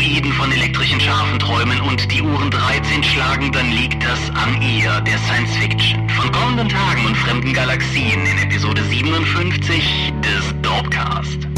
Androiden von elektrischen Schafen träumen und die Uhren 13 schlagen, dann liegt das an ihr, der Science Fiction. Von kommenden Tagen und fremden Galaxien in Episode 57 des Dorpcast.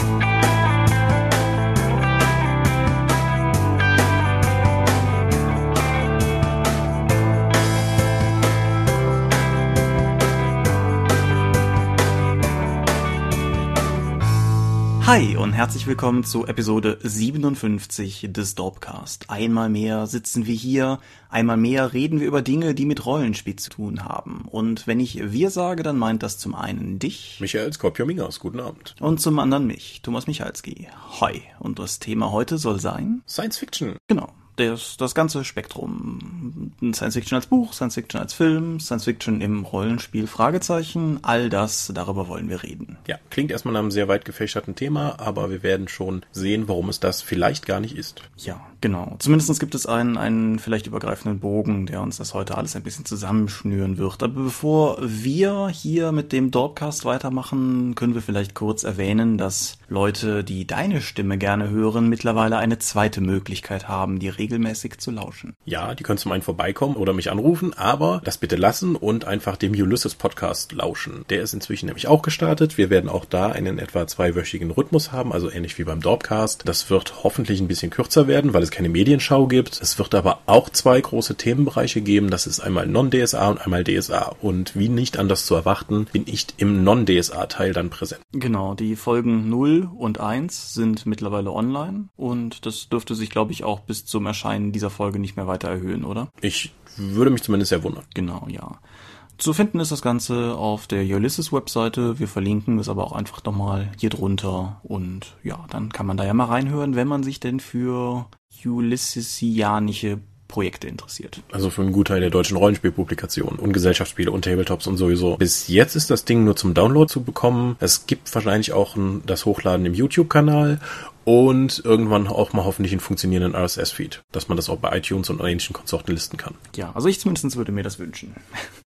Hi und herzlich willkommen zu Episode 57 des Dorpcast. Einmal mehr sitzen wir hier, einmal mehr reden wir über Dinge, die mit Rollenspiel zu tun haben. Und wenn ich wir sage, dann meint das zum einen dich. Michael Skopjomingas, guten Abend. Und zum anderen mich, Thomas Michalski. Hi. Und das Thema heute soll sein? Science Fiction. Genau das, das ganze Spektrum. Science Fiction als Buch, Science Fiction als Film, Science Fiction im Rollenspiel, Fragezeichen, all das, darüber wollen wir reden. Ja, klingt erstmal nach einem sehr weit gefächerten Thema, aber wir werden schon sehen, warum es das vielleicht gar nicht ist. Ja, genau. Zumindest gibt es einen, einen vielleicht übergreifenden Bogen, der uns das heute alles ein bisschen zusammenschnüren wird. Aber bevor wir hier mit dem Dorpcast weitermachen, können wir vielleicht kurz erwähnen, dass Leute, die deine Stimme gerne hören, mittlerweile eine zweite Möglichkeit haben, die regelmäßig zu lauschen. Ja, die können zum einen vorbeikommen oder mich anrufen, aber das bitte lassen und einfach dem Ulysses Podcast lauschen. Der ist inzwischen nämlich auch gestartet. Wir werden auch da einen etwa zweiwöchigen Rhythmus haben, also ähnlich wie beim Dorpcast. Das wird hoffentlich ein bisschen kürzer werden, weil es keine Medienschau gibt. Es wird aber auch zwei große Themenbereiche geben. Das ist einmal Non-DSA und einmal DSA. Und wie nicht anders zu erwarten, bin ich im Non-DSA-Teil dann präsent. Genau, die Folgen 0 und 1 sind mittlerweile online und das dürfte sich, glaube ich, auch bis zum Erscheinen dieser Folge nicht mehr weiter erhöhen, oder? Ich würde mich zumindest sehr wundern. Genau, ja. Zu finden ist das Ganze auf der Ulysses-Webseite. Wir verlinken es aber auch einfach nochmal hier drunter. Und ja, dann kann man da ja mal reinhören, wenn man sich denn für Ulyssesianische Projekte interessiert. Also für einen Gutteil der deutschen Rollenspielpublikationen und Gesellschaftsspiele und Tabletops und sowieso. Bis jetzt ist das Ding nur zum Download zu bekommen. Es gibt wahrscheinlich auch ein, das Hochladen im YouTube-Kanal und irgendwann auch mal hoffentlich einen funktionierenden RSS-Feed, dass man das auch bei iTunes und ähnlichen Konsorten listen kann. Ja, also ich zumindest würde mir das wünschen.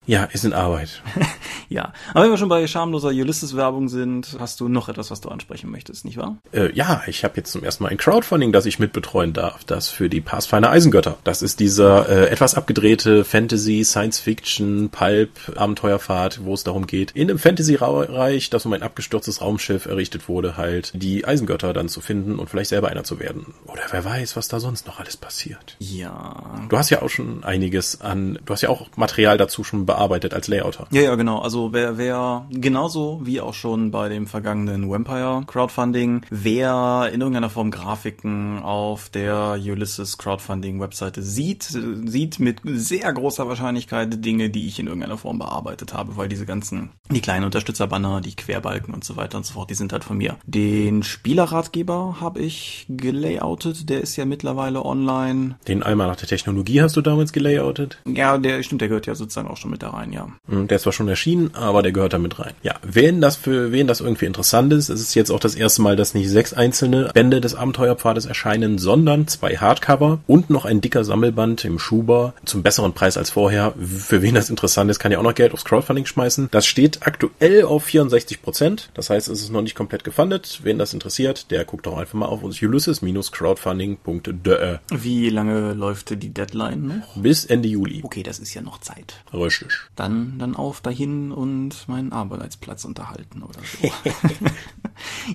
Ja, ist in Arbeit. ja, aber wenn wir schon bei schamloser Ulysses-Werbung sind, hast du noch etwas, was du ansprechen möchtest, nicht wahr? Äh, ja, ich habe jetzt zum ersten Mal ein Crowdfunding, das ich mitbetreuen darf, das für die Pathfinder Eisengötter. Das ist dieser äh, etwas abgedrehte Fantasy, Science-Fiction, Pulp, Abenteuerfahrt, wo es darum geht, in einem Fantasy-Reich, das um ein abgestürztes Raumschiff errichtet wurde, halt die Eisengötter dann zu finden und vielleicht selber einer zu werden. Oder wer weiß, was da sonst noch alles passiert. Ja. Du hast ja auch schon einiges an, du hast ja auch Material dazu schon bearbeitet als Layouter. Ja, ja, genau. Also wer, wer genauso wie auch schon bei dem vergangenen Vampire Crowdfunding, wer in irgendeiner Form Grafiken auf der Ulysses Crowdfunding Webseite sieht, sieht mit sehr großer Wahrscheinlichkeit Dinge, die ich in irgendeiner Form bearbeitet habe, weil diese ganzen, die kleinen Unterstützerbanner, die Querbalken und so weiter und so fort, die sind halt von mir. Den Spielerratgeber habe ich gelayoutet, der ist ja mittlerweile online. Den einmal nach der Technologie hast du damals gelayoutet? Ja, der stimmt, der gehört ja sozusagen auch schon mit da rein, ja. Hm, der ist zwar schon erschienen, aber der gehört da mit rein. Ja, wen das für wen das irgendwie interessant ist, es ist jetzt auch das erste Mal, dass nicht sechs einzelne Bände des Abenteuerpfades erscheinen, sondern zwei Hardcover und noch ein dicker Sammelband im Schuber zum besseren Preis als vorher. Für wen das interessant ist, kann ja auch noch Geld aufs Crowdfunding schmeißen. Das steht aktuell auf 64 Prozent. Das heißt, es ist noch nicht komplett gefundet. Wen das interessiert, der guckt doch einfach mal auf uns ulysses-crowdfunding.de. Wie lange läuft die Deadline noch? Bis Ende Juli. Okay, das ist ja noch Zeit. Richtig. Dann, dann auf dahin und meinen Arbeitsplatz unterhalten oder so.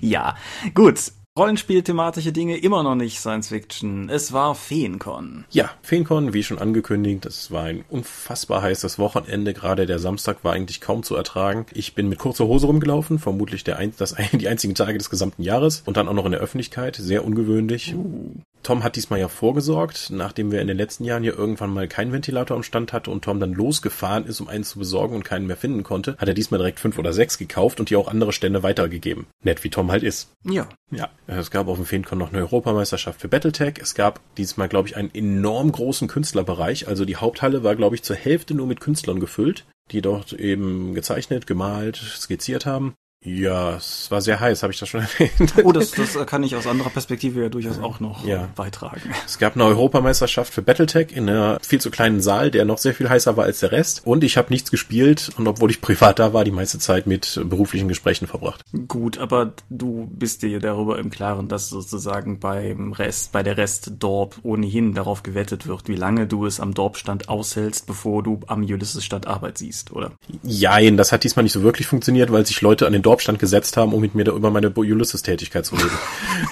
ja, gut. Rollenspiel-thematische Dinge immer noch nicht Science Fiction. Es war Feencon. Ja, Feencon, wie schon angekündigt, das war ein unfassbar heißes Wochenende. Gerade der Samstag war eigentlich kaum zu ertragen. Ich bin mit kurzer Hose rumgelaufen, vermutlich der ein, das, die einzigen Tage des gesamten Jahres und dann auch noch in der Öffentlichkeit. Sehr ungewöhnlich. Uh. Tom hat diesmal ja vorgesorgt, nachdem wir in den letzten Jahren hier irgendwann mal keinen Ventilator am Stand hatte und Tom dann losgefahren ist, um einen zu besorgen und keinen mehr finden konnte, hat er diesmal direkt fünf oder sechs gekauft und die auch andere Stände weitergegeben. Nett wie Tom halt ist. Ja. Ja. Es gab auf dem Feencon noch eine Europameisterschaft für Battletech. Es gab diesmal, glaube ich, einen enorm großen Künstlerbereich. Also die Haupthalle war, glaube ich, zur Hälfte nur mit Künstlern gefüllt, die dort eben gezeichnet, gemalt, skizziert haben. Ja, es war sehr heiß, habe ich das schon erwähnt. Oh, das, das kann ich aus anderer Perspektive ja durchaus auch noch Ja. beitragen. Es gab eine Europameisterschaft für Battletech in einem viel zu kleinen Saal, der noch sehr viel heißer war als der Rest. Und ich habe nichts gespielt und obwohl ich privat da war, die meiste Zeit mit beruflichen Gesprächen verbracht. Gut, aber du bist dir darüber im Klaren, dass sozusagen beim Rest, bei der Rest-Dorp ohnehin darauf gewettet wird, wie lange du es am Dorpstand aushältst, bevor du am Ulysses-Stand Arbeit siehst, oder? Jein, das hat diesmal nicht so wirklich funktioniert, weil sich Leute an den Dorfstand gesetzt haben, um mit mir da über meine Ulysses-Tätigkeit zu reden.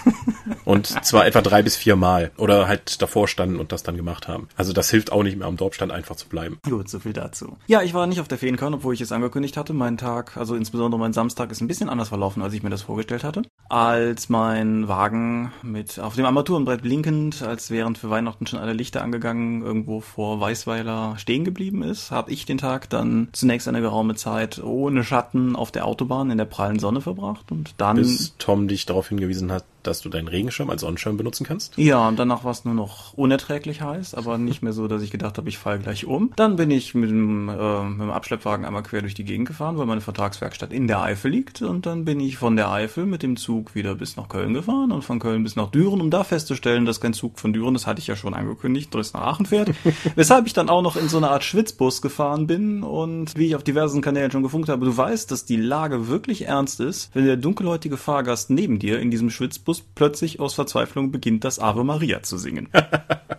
und zwar etwa drei bis vier Mal. Oder halt davor standen und das dann gemacht haben. Also das hilft auch nicht mehr am Dorfstand einfach zu bleiben. Gut, so viel dazu. Ja, ich war nicht auf der Feencon, obwohl ich es angekündigt hatte. Mein Tag, also insbesondere mein Samstag, ist ein bisschen anders verlaufen, als ich mir das vorgestellt hatte. Als mein Wagen mit auf dem Armaturenbrett blinkend, als während für Weihnachten schon alle Lichter angegangen, irgendwo vor Weißweiler stehen geblieben ist, habe ich den Tag dann zunächst eine geraume Zeit ohne Schatten auf der Autobahn in der prallen Sonne verbracht und dann Bis Tom dich darauf hingewiesen hat, dass du deinen Regenschirm als Sonnenschirm benutzen kannst. Ja, und danach war es nur noch unerträglich heiß, aber nicht mehr so, dass ich gedacht habe, ich falle gleich um. Dann bin ich mit dem, äh, mit dem Abschleppwagen einmal quer durch die Gegend gefahren, weil meine Vertragswerkstatt in der Eifel liegt. Und dann bin ich von der Eifel mit dem Zug wieder bis nach Köln gefahren und von Köln bis nach Düren, um da festzustellen, dass kein Zug von Düren, das hatte ich ja schon angekündigt, durchs nach Aachen fährt. Weshalb ich dann auch noch in so eine Art Schwitzbus gefahren bin und wie ich auf diversen Kanälen schon gefunkt habe, du weißt, dass die Lage wirklich ernst ist, wenn der dunkelhäutige Fahrgast neben dir in diesem Schwitzbus plötzlich aus Verzweiflung beginnt, das Ave Maria zu singen.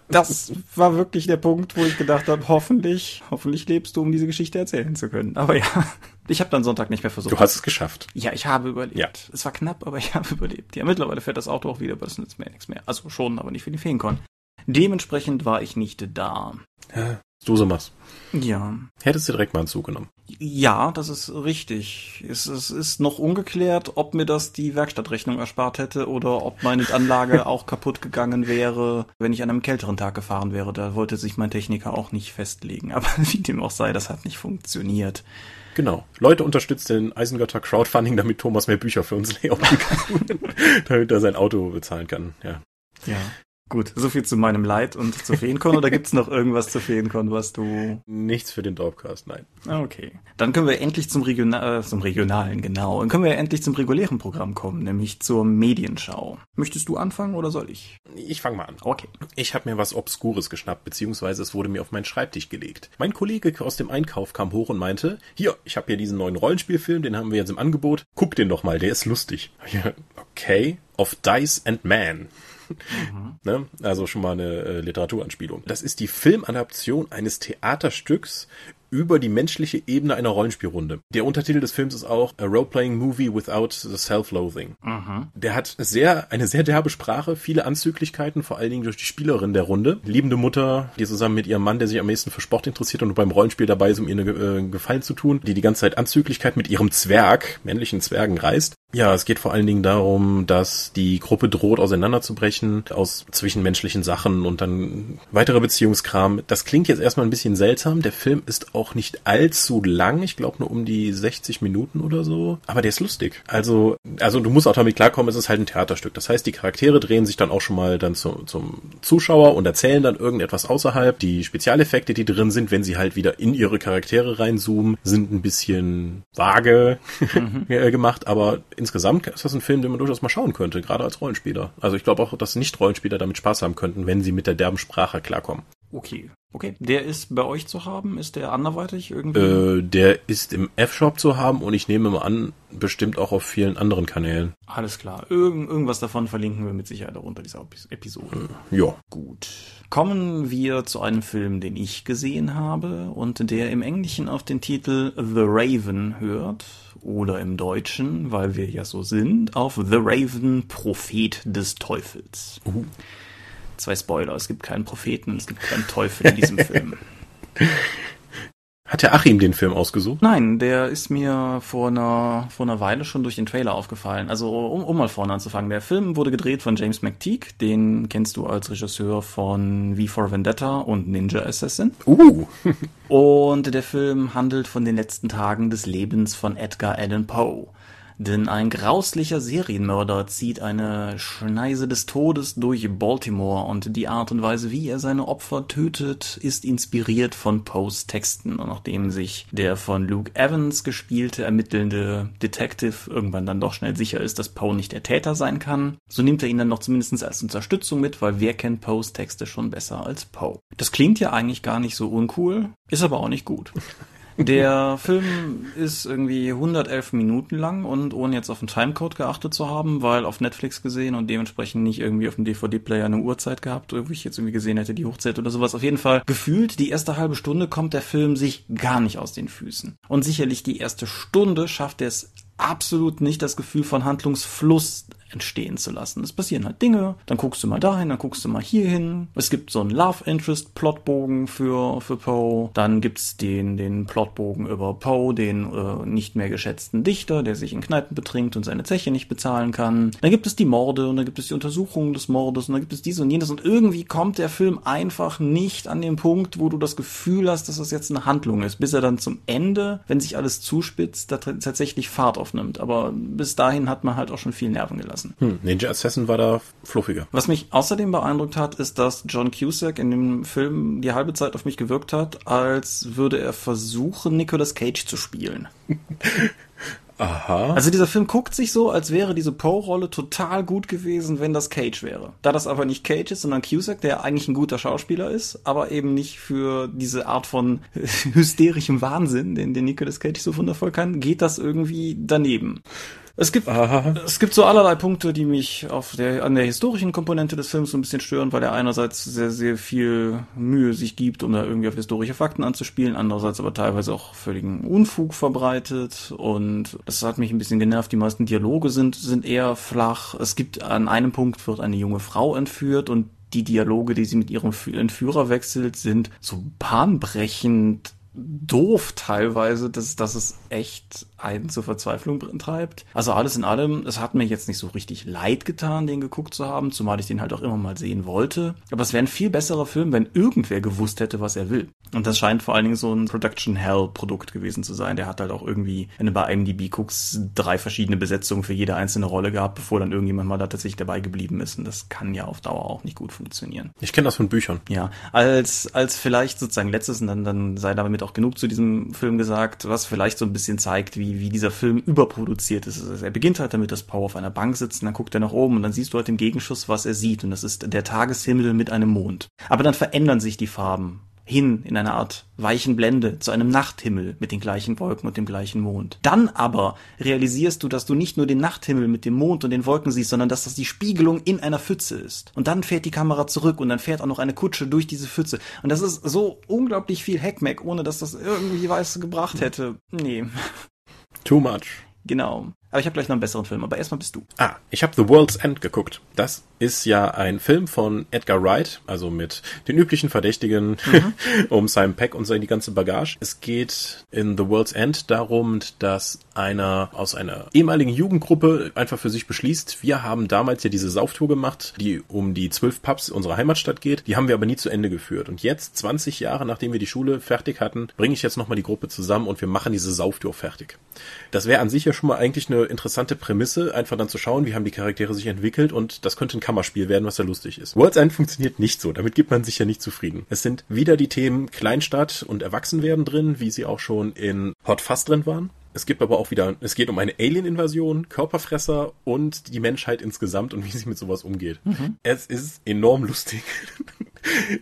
Das war wirklich der Punkt, wo ich gedacht habe, hoffentlich, hoffentlich lebst du, um diese Geschichte erzählen zu können. Aber ja, ich habe dann Sonntag nicht mehr versucht. Du hast es geschafft. Ja, ich habe überlebt. Ja. Es war knapp, aber ich habe überlebt. Ja, mittlerweile fährt das Auto auch wieder, aber das nützt mir nichts mehr. Also schon, aber nicht für die Feencon. Dementsprechend war ich nicht da. Ja, du so machst. Ja. Hättest du direkt mal einen Zug genommen. Ja, das ist richtig. Es, es ist noch ungeklärt, ob mir das die Werkstattrechnung erspart hätte oder ob meine Anlage auch kaputt gegangen wäre, wenn ich an einem kälteren Tag gefahren wäre. Da wollte sich mein Techniker auch nicht festlegen. Aber wie dem auch sei, das hat nicht funktioniert. Genau. Leute, unterstützt den Eisengötter Crowdfunding, damit Thomas mehr Bücher für uns layouten kann. damit er sein Auto bezahlen kann. Ja. Ja. Gut, so viel zu meinem Leid und zu Feencon oder gibt's noch irgendwas zu Feencon, was du Nichts für den Dorpcast, nein. Ah, Okay. Dann können wir endlich zum, Regional, äh, zum Regionalen, genau. Dann können wir endlich zum regulären Programm kommen, nämlich zur Medienschau. Möchtest du anfangen oder soll ich? Ich fange mal an. Okay. Ich habe mir was Obskures geschnappt, beziehungsweise es wurde mir auf meinen Schreibtisch gelegt. Mein Kollege aus dem Einkauf kam hoch und meinte, hier, ich habe hier diesen neuen Rollenspielfilm, den haben wir jetzt im Angebot. Guck den doch mal, der ist lustig. Okay. Of Dice and Man. Ne? Also schon mal eine äh, Literaturanspielung. Das ist die Filmadaption eines Theaterstücks über die menschliche Ebene einer Rollenspielrunde. Der Untertitel des Films ist auch A Role-Playing Movie Without the Self-Loathing. Der hat sehr, eine sehr derbe Sprache, viele Anzüglichkeiten, vor allen Dingen durch die Spielerin der Runde. Liebende Mutter, die zusammen mit ihrem Mann, der sich am meisten für Sport interessiert und beim Rollenspiel dabei ist, um ihr eine, äh, Gefallen zu tun, die die ganze Zeit Anzüglichkeit mit ihrem Zwerg, männlichen Zwergen reißt. Ja, es geht vor allen Dingen darum, dass die Gruppe droht auseinanderzubrechen aus zwischenmenschlichen Sachen und dann weiterer Beziehungskram. Das klingt jetzt erstmal ein bisschen seltsam. Der Film ist auch nicht allzu lang. Ich glaube nur um die 60 Minuten oder so. Aber der ist lustig. Also, also du musst auch damit klarkommen, es ist halt ein Theaterstück. Das heißt, die Charaktere drehen sich dann auch schon mal dann zu, zum Zuschauer und erzählen dann irgendetwas außerhalb. Die Spezialeffekte, die drin sind, wenn sie halt wieder in ihre Charaktere reinzoomen, sind ein bisschen vage äh, gemacht, aber insgesamt ist das ein Film, den man durchaus mal schauen könnte, gerade als Rollenspieler. Also ich glaube auch, dass Nicht-Rollenspieler damit Spaß haben könnten, wenn sie mit der derben Sprache klarkommen. Okay. Okay. Der ist bei euch zu haben? Ist der anderweitig irgendwie? Äh, der ist im F-Shop zu haben und ich nehme mal an, bestimmt auch auf vielen anderen Kanälen. Alles klar. Irgend, irgendwas davon verlinken wir mit Sicherheit auch unter dieser Epis- Episode. Ja. Gut. Kommen wir zu einem Film, den ich gesehen habe und der im Englischen auf den Titel The Raven hört oder im Deutschen, weil wir ja so sind, auf The Raven, Prophet des Teufels. Zwei Spoiler, es gibt keinen Propheten, es gibt keinen Teufel in diesem Film. Hat der Achim den Film ausgesucht? Nein, der ist mir vor einer, vor einer Weile schon durch den Trailer aufgefallen. Also, um, um mal vorne anzufangen. Der Film wurde gedreht von James McTeague. Den kennst du als Regisseur von V for Vendetta und Ninja Assassin. Uh. Und der Film handelt von den letzten Tagen des Lebens von Edgar Allan Poe. Denn ein grauslicher Serienmörder zieht eine Schneise des Todes durch Baltimore und die Art und Weise, wie er seine Opfer tötet, ist inspiriert von Poes Texten. Und nachdem sich der von Luke Evans gespielte ermittelnde Detective irgendwann dann doch schnell sicher ist, dass Poe nicht der Täter sein kann, so nimmt er ihn dann noch zumindest als Unterstützung mit, weil wer kennt Poes Texte schon besser als Poe. Das klingt ja eigentlich gar nicht so uncool, ist aber auch nicht gut. Der Film ist irgendwie 111 Minuten lang und ohne jetzt auf den Timecode geachtet zu haben, weil auf Netflix gesehen und dementsprechend nicht irgendwie auf dem DVD-Player eine Uhrzeit gehabt, wo ich jetzt irgendwie gesehen hätte, die Hochzeit oder sowas. Auf jeden Fall gefühlt, die erste halbe Stunde kommt der Film sich gar nicht aus den Füßen. Und sicherlich die erste Stunde schafft er es absolut nicht, das Gefühl von Handlungsfluss entstehen zu lassen. Es passieren halt Dinge, dann guckst du mal dahin, dann guckst du mal hier hin. Es gibt so einen Love Interest Plotbogen für, für Poe. Dann gibt's den, den Plotbogen über Poe, den äh, nicht mehr geschätzten Dichter, der sich in Kneipen betrinkt und seine Zeche nicht bezahlen kann. Dann gibt es die Morde und dann gibt es die Untersuchung des Mordes und dann gibt es dies und jenes und irgendwie kommt der Film einfach nicht an den Punkt, wo du das Gefühl hast, dass das jetzt eine Handlung ist, bis er dann zum Ende, wenn sich alles zuspitzt, da tatsächlich Fahrt aufnimmt. Aber bis dahin hat man halt auch schon viel Nerven gelassen lassen. Hm, Ninja Assassin war da fluffiger. Was mich außerdem beeindruckt hat, ist, dass John Cusack in dem Film die halbe Zeit auf mich gewirkt hat, als würde er versuchen, Nicolas Cage zu spielen. Aha. Also dieser Film guckt sich so, als wäre diese Poe-Rolle total gut gewesen, wenn das Cage wäre. Da das aber nicht Cage ist, sondern Cusack, der eigentlich ein guter Schauspieler ist, aber eben nicht für diese Art von hysterischem Wahnsinn, den, den Nicolas Cage so wundervoll kann, geht das irgendwie daneben. Es gibt, Aha. es gibt so allerlei Punkte, die mich auf der, an der historischen Komponente des Films so ein bisschen stören, weil er einerseits sehr, sehr viel Mühe sich gibt, um da irgendwie auf historische Fakten anzuspielen, andererseits aber teilweise auch völligen Unfug verbreitet und das hat mich ein bisschen genervt. Die meisten Dialoge sind, sind eher flach. Es gibt, an einem Punkt wird eine junge Frau entführt und die Dialoge, die sie mit ihrem Entführer wechselt, sind so bahnbrechend doof teilweise, dass, dass es echt einen zur Verzweiflung treibt. Also alles in allem, es hat mir jetzt nicht so richtig leid getan, den geguckt zu haben, zumal ich den halt auch immer mal sehen wollte. Aber es wäre ein viel besserer Film, wenn irgendwer gewusst hätte, was er will. Und das scheint vor allen Dingen so ein Production Hell Produkt gewesen zu sein. Der hat halt auch irgendwie, wenn du bei IMDb guckst, drei verschiedene Besetzungen für jede einzelne Rolle gehabt, bevor dann irgendjemand mal da tatsächlich dabei geblieben ist. Und das kann ja auf Dauer auch nicht gut funktionieren. Ich kenne das von Büchern. Ja, als, als vielleicht sozusagen letztes, und dann, dann sei damit auch genug zu diesem Film gesagt, was vielleicht so ein bisschen zeigt, wie, wie dieser Film überproduziert ist. Also er beginnt halt damit, dass Poe auf einer Bank sitzt und dann guckt er nach oben und dann siehst du halt im Gegenschuss, was er sieht. Und das ist der Tageshimmel mit einem Mond. Aber dann verändern sich die Farben hin in einer Art weichen Blende zu einem Nachthimmel mit den gleichen Wolken und dem gleichen Mond. Dann aber realisierst du, dass du nicht nur den Nachthimmel mit dem Mond und den Wolken siehst, sondern dass das die Spiegelung in einer Pfütze ist. Und dann fährt die Kamera zurück und dann fährt auch noch eine Kutsche durch diese Pfütze. Und das ist so unglaublich viel Heckmeck, ohne dass das irgendwie weiß gebracht hätte. Nee. Too much. Genau. Aber ich habe gleich noch einen besseren Film, aber erstmal bist du. Ah, ich habe The World's End geguckt. Das ist ja ein Film von Edgar Wright, also mit den üblichen Verdächtigen mhm. um Simon Peck und seine die ganze Bagage. Es geht in The World's End darum, dass einer aus einer ehemaligen Jugendgruppe einfach für sich beschließt, wir haben damals ja diese Sauftour gemacht, die um die zwölf Pubs unserer Heimatstadt geht. Die haben wir aber nie zu Ende geführt. Und jetzt, 20 Jahre nachdem wir die Schule fertig hatten, bringe ich jetzt nochmal die Gruppe zusammen und wir machen diese Sauftour fertig. Das wäre an sich ja schon mal eigentlich eine interessante Prämisse, einfach dann zu schauen, wie haben die Charaktere sich entwickelt und das könnte ein Kammerspiel werden, was ja lustig ist. World's End funktioniert nicht so, damit gibt man sich ja nicht zufrieden. Es sind wieder die Themen Kleinstadt und Erwachsenwerden drin, wie sie auch schon in Hot Fuzz drin waren. Es gibt aber auch wieder, es geht um eine Alien-Invasion, Körperfresser und die Menschheit insgesamt und wie sie mit sowas umgeht. Mhm. Es ist enorm lustig.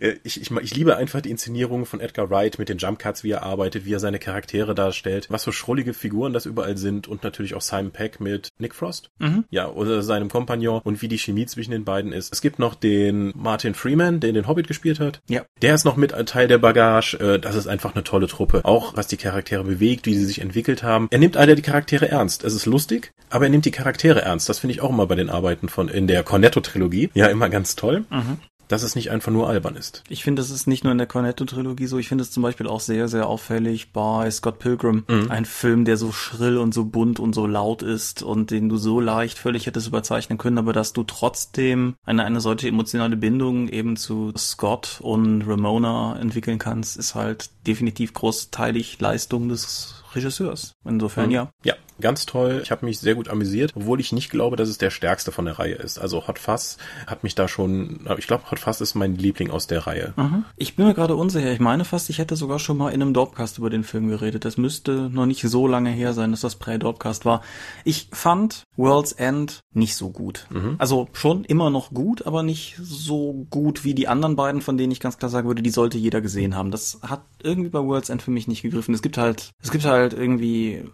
Äh, ich, ich, ich liebe einfach die Inszenierung von Edgar Wright mit den Jump Cuts, wie er arbeitet, wie er seine Charaktere darstellt, was für schrullige Figuren das überall sind und natürlich auch Simon Peck mit Nick Frost. Mhm. Ja, oder seinem Kompagnon und wie die Chemie zwischen den beiden ist. Es gibt noch den Martin Freeman, der den Hobbit gespielt hat. Ja. Der ist noch mit Teil der Bagage. Äh, das ist einfach eine tolle Truppe. Auch was die Charaktere bewegt, wie sie sich entwickelt haben. Er nimmt alle die Charaktere ernst. Es ist lustig, aber er nimmt die Charaktere ernst. Das finde ich auch immer bei den Arbeiten von in der Cornetto-Trilogie. Ja, immer ganz toll. Mhm dass es nicht einfach nur albern ist. Ich finde, das ist nicht nur in der Cornetto-Trilogie so. Ich finde es zum Beispiel auch sehr, sehr auffällig bei Scott Pilgrim. Mhm. Ein Film, der so schrill und so bunt und so laut ist und den du so leicht völlig hättest überzeichnen können, aber dass du trotzdem eine, eine solche emotionale Bindung eben zu Scott und Ramona entwickeln kannst, ist halt definitiv großteilig Leistung des Regisseurs. Insofern Mhm. ja. Ja, ganz toll. Ich habe mich sehr gut amüsiert, obwohl ich nicht glaube, dass es der stärkste von der Reihe ist. Also Hot Fuzz hat mich da schon, ich glaube, Hot Fuzz ist mein Liebling aus der Reihe. Mhm. Ich bin mir gerade unsicher. Ich meine fast, ich hätte sogar schon mal in einem Dorpcast über den Film geredet. Das müsste noch nicht so lange her sein, dass das Prä-Dorpcast war. Ich fand World's End nicht so gut. Also schon immer noch gut, aber nicht so gut wie die anderen beiden, von denen ich ganz klar sagen würde, die sollte jeder gesehen haben. Das hat irgendwie bei World's End für mich nicht gegriffen. Es gibt halt, es gibt halt irgendwie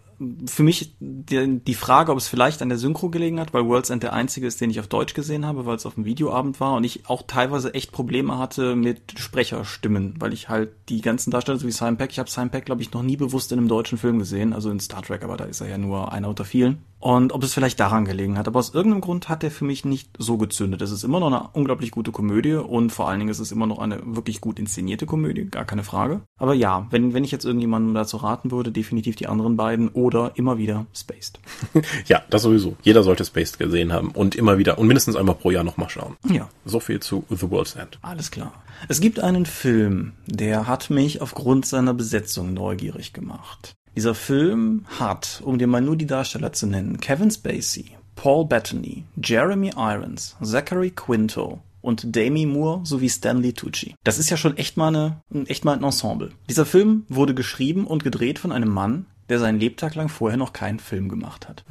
für mich die, die Frage, ob es vielleicht an der Synchro gelegen hat, weil World's End der einzige ist, den ich auf Deutsch gesehen habe, weil es auf dem Videoabend war und ich auch teilweise echt Probleme hatte mit Sprecherstimmen, weil ich halt die ganzen Darsteller, so wie Simon Peck, ich habe Simon Peck, glaube ich, noch nie bewusst in einem deutschen Film gesehen, also in Star Trek, aber da ist er ja nur einer unter vielen. Und ob es vielleicht daran gelegen hat. Aber aus irgendeinem Grund hat er für mich nicht so gezündet. Es ist immer noch eine unglaublich gute Komödie und vor allen Dingen ist es immer noch eine wirklich gut inszenierte Komödie, gar keine Frage. Aber ja, wenn, wenn ich jetzt irgendjemandem dazu raten würde, definitiv die anderen beiden oder immer wieder Spaced. Ja, das sowieso. Jeder sollte Spaced gesehen haben und immer wieder und mindestens einmal pro Jahr nochmal schauen. Ja. So viel zu The World's End. Alles klar. Es gibt einen Film, der hat mich aufgrund seiner Besetzung neugierig gemacht. Dieser Film hat, um dir mal nur die Darsteller zu nennen, Kevin Spacey, Paul Bettany, Jeremy Irons, Zachary Quinto und Demi Moore sowie Stanley Tucci. Das ist ja schon echt mal, eine, echt mal ein Ensemble. Dieser Film wurde geschrieben und gedreht von einem Mann, der seinen Lebtag lang vorher noch keinen Film gemacht hat.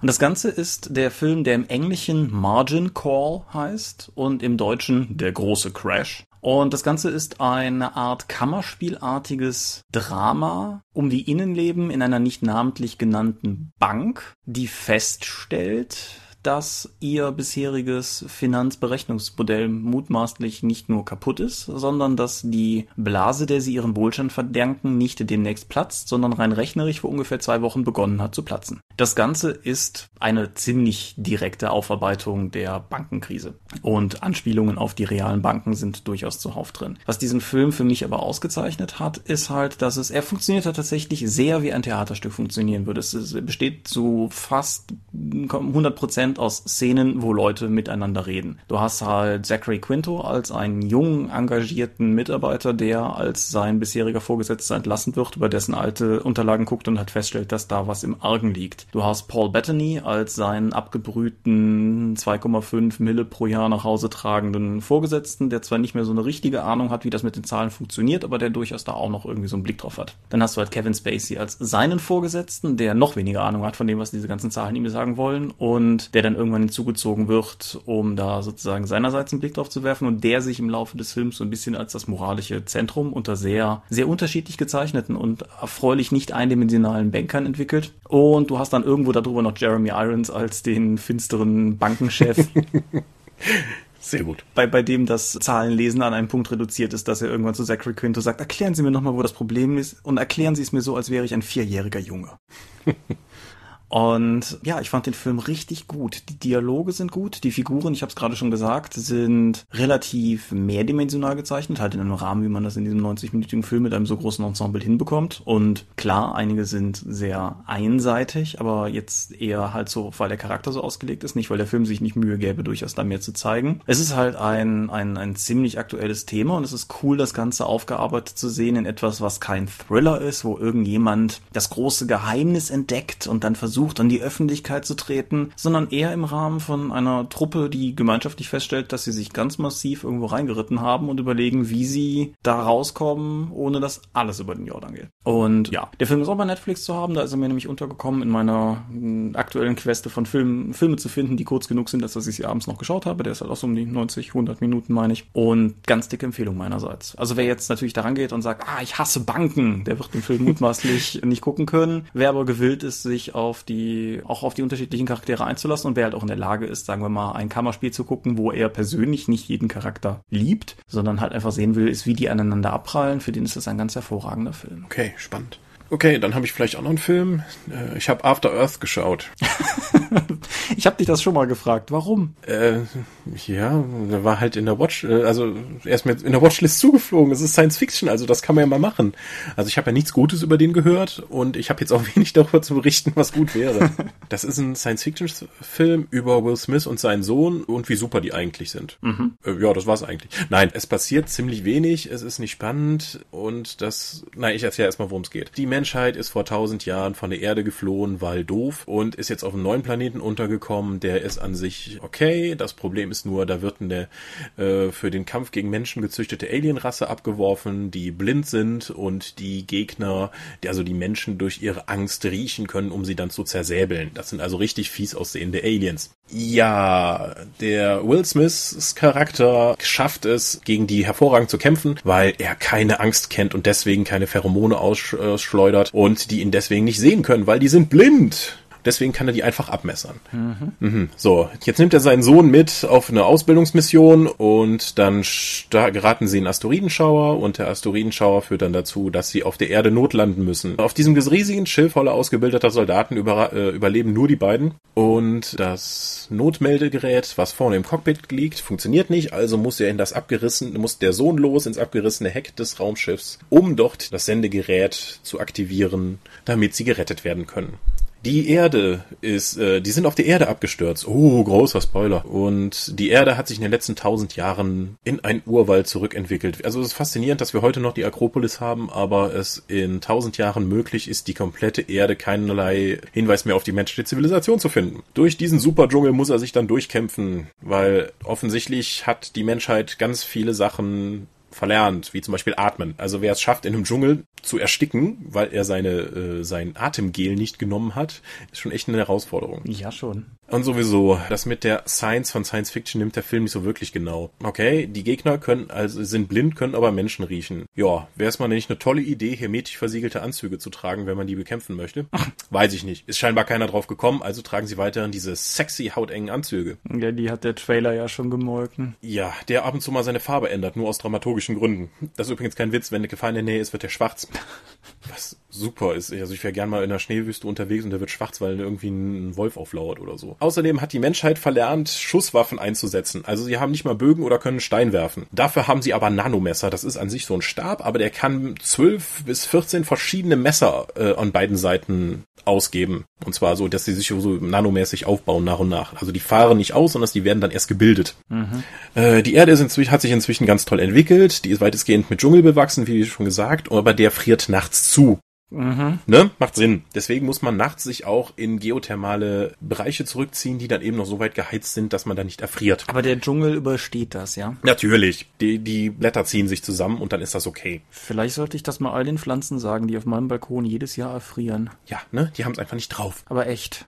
Und das Ganze ist der Film, der im Englischen Margin Call heißt und im Deutschen Der große Crash. Und das Ganze ist eine Art Kammerspielartiges Drama um die Innenleben in einer nicht namentlich genannten Bank, die feststellt, dass ihr bisheriges Finanzberechnungsmodell mutmaßlich nicht nur kaputt ist, sondern dass die Blase, der sie ihren Wohlstand verdanken, nicht demnächst platzt, sondern rein rechnerisch vor ungefähr zwei Wochen begonnen hat zu platzen. Das Ganze ist eine ziemlich direkte Aufarbeitung der Bankenkrise und Anspielungen auf die realen Banken sind durchaus zuhauf drin. Was diesen Film für mich aber ausgezeichnet hat, ist halt, dass es, er funktioniert halt tatsächlich sehr wie ein Theaterstück funktionieren würde. Es, es besteht zu fast 100 Prozent aus Szenen, wo Leute miteinander reden. Du hast halt Zachary Quinto als einen jungen, engagierten Mitarbeiter, der als sein bisheriger Vorgesetzter entlassen wird, über dessen alte Unterlagen guckt und halt feststellt, dass da was im Argen liegt. Du hast Paul Bettany als seinen abgebrühten 2,5 Mille pro Jahr nach Hause tragenden Vorgesetzten, der zwar nicht mehr so eine richtige Ahnung hat, wie das mit den Zahlen funktioniert, aber der durchaus da auch noch irgendwie so einen Blick drauf hat. Dann hast du halt Kevin Spacey als seinen Vorgesetzten, der noch weniger Ahnung hat von dem, was diese ganzen Zahlen ihm sagen wollen und der dann irgendwann hinzugezogen wird, um da sozusagen seinerseits einen Blick drauf zu werfen und der sich im Laufe des Films so ein bisschen als das moralische Zentrum unter sehr, sehr unterschiedlich gezeichneten und erfreulich nicht eindimensionalen Bankern entwickelt. Und du hast dann irgendwo darüber noch Jeremy Irons als den finsteren Bankenchef. Sehr gut. bei, bei dem das Zahlenlesen an einen Punkt reduziert ist, dass er irgendwann zu Zachary Quinto sagt, erklären Sie mir nochmal, wo das Problem ist und erklären Sie es mir so, als wäre ich ein vierjähriger Junge. Und ja, ich fand den Film richtig gut. Die Dialoge sind gut, die Figuren, ich habe es gerade schon gesagt, sind relativ mehrdimensional gezeichnet, halt in einem Rahmen, wie man das in diesem 90-minütigen Film mit einem so großen Ensemble hinbekommt. Und klar, einige sind sehr einseitig, aber jetzt eher halt so, weil der Charakter so ausgelegt ist, nicht weil der Film sich nicht Mühe gäbe, durchaus da mehr zu zeigen. Es ist halt ein, ein, ein ziemlich aktuelles Thema und es ist cool, das Ganze aufgearbeitet zu sehen in etwas, was kein Thriller ist, wo irgendjemand das große Geheimnis entdeckt und dann versucht, an die Öffentlichkeit zu treten, sondern eher im Rahmen von einer Truppe, die gemeinschaftlich feststellt, dass sie sich ganz massiv irgendwo reingeritten haben und überlegen, wie sie da rauskommen, ohne dass alles über den Jordan geht. Und ja, der Film ist auch bei Netflix zu haben, da ist er mir nämlich untergekommen in meiner mh, aktuellen Queste von Filmen, Filme zu finden, die kurz genug sind, dass ich sie abends noch geschaut habe. Der ist halt auch so um die 90, 100 Minuten, meine ich. Und ganz dicke Empfehlung meinerseits. Also wer jetzt natürlich daran geht und sagt, ah, ich hasse Banken, der wird den Film mutmaßlich nicht gucken können. Wer aber gewillt ist, sich auf die, auch auf die unterschiedlichen Charaktere einzulassen und wer halt auch in der Lage ist, sagen wir mal, ein Kammerspiel zu gucken, wo er persönlich nicht jeden Charakter liebt, sondern halt einfach sehen will, ist, wie die aneinander abprallen, für den ist das ein ganz hervorragender Film. Okay, spannend. Okay, dann habe ich vielleicht auch noch einen Film. Äh, Ich habe After Earth geschaut. Ich habe dich das schon mal gefragt, warum? Äh, ja, der war halt in der Watch, äh, also er ist mir in der Watchlist zugeflogen. Es ist Science Fiction, also das kann man ja mal machen. Also ich habe ja nichts Gutes über den gehört und ich habe jetzt auch wenig darüber zu berichten, was gut wäre. das ist ein Science Fiction Film über Will Smith und seinen Sohn und wie super die eigentlich sind. Äh, ja, das war's eigentlich. Nein, es passiert ziemlich wenig, es ist nicht spannend und das, nein, ich erzähle erstmal, worum es geht. Die Menschheit ist vor tausend Jahren von der Erde geflohen, weil doof und ist jetzt auf einem neuen Planeten untergekommen. Der ist an sich okay. Das Problem ist nur, da wird eine äh, für den Kampf gegen Menschen gezüchtete Alienrasse abgeworfen, die blind sind und die Gegner, also die Menschen durch ihre Angst riechen können, um sie dann zu zersäbeln. Das sind also richtig fies aussehende Aliens. Ja, der Will Smiths Charakter schafft es, gegen die hervorragend zu kämpfen, weil er keine Angst kennt und deswegen keine Pheromone ausschleudert und die ihn deswegen nicht sehen können, weil die sind blind. Deswegen kann er die einfach abmessern. Mhm. Mhm. So, jetzt nimmt er seinen Sohn mit auf eine Ausbildungsmission und dann geraten sie in Asteroidenschauer und der Asteroidenschauer führt dann dazu, dass sie auf der Erde notlanden müssen. Auf diesem riesigen Schiff voller ausgebildeter Soldaten über, äh, überleben nur die beiden und das Notmeldegerät, was vorne im Cockpit liegt, funktioniert nicht, also muss er in das abgerissen, muss der Sohn los ins abgerissene Heck des Raumschiffs, um dort das Sendegerät zu aktivieren, damit sie gerettet werden können. Die Erde ist, äh, die sind auf die Erde abgestürzt. Oh, großer Spoiler. Und die Erde hat sich in den letzten tausend Jahren in einen Urwald zurückentwickelt. Also es ist faszinierend, dass wir heute noch die Akropolis haben, aber es in tausend Jahren möglich ist, die komplette Erde keinerlei Hinweis mehr auf die menschliche Zivilisation zu finden. Durch diesen Superdschungel muss er sich dann durchkämpfen, weil offensichtlich hat die Menschheit ganz viele Sachen verlernt, wie zum Beispiel Atmen. Also wer es schafft, in einem Dschungel zu ersticken, weil er seine äh, sein Atemgel nicht genommen hat, ist schon echt eine Herausforderung. Ja, schon. Und sowieso, das mit der Science von Science Fiction nimmt der Film nicht so wirklich genau. Okay, die Gegner können also sind blind, können aber Menschen riechen. Ja, wäre es mal nicht eine tolle Idee, hermetisch versiegelte Anzüge zu tragen, wenn man die bekämpfen möchte? Weiß ich nicht. Ist scheinbar keiner drauf gekommen, also tragen sie weiterhin diese sexy hautengen Anzüge. Ja, die hat der Trailer ja schon gemolken. Ja, der ab und zu mal seine Farbe ändert, nur aus dramaturgischen Gründen. Das ist übrigens kein Witz, wenn eine Gefahr in der Nähe ist, wird der schwarz. Was super ist. Also ich wäre gern mal in der Schneewüste unterwegs und der wird schwarz, weil irgendwie ein Wolf auflauert oder so. Außerdem hat die Menschheit verlernt, Schusswaffen einzusetzen. Also sie haben nicht mal Bögen oder können Stein werfen. Dafür haben sie aber Nanomesser. Das ist an sich so ein Stab, aber der kann zwölf bis vierzehn verschiedene Messer äh, an beiden Seiten ausgeben. Und zwar so, dass sie sich so nanomäßig aufbauen nach und nach. Also die fahren nicht aus, sondern die werden dann erst gebildet. Mhm. Äh, die Erde ist inzwischen, hat sich inzwischen ganz toll entwickelt. Die ist weitestgehend mit Dschungel bewachsen, wie schon gesagt, aber der friert nachts zu. Mhm. Ne? Macht Sinn. Deswegen muss man nachts sich auch in geothermale Bereiche zurückziehen, die dann eben noch so weit geheizt sind, dass man da nicht erfriert. Aber der Dschungel übersteht das, ja? Natürlich. Die, die Blätter ziehen sich zusammen und dann ist das okay. Vielleicht sollte ich das mal all den Pflanzen sagen, die auf meinem Balkon jedes Jahr erfrieren. Ja, ne? Die haben es einfach nicht drauf. Aber echt.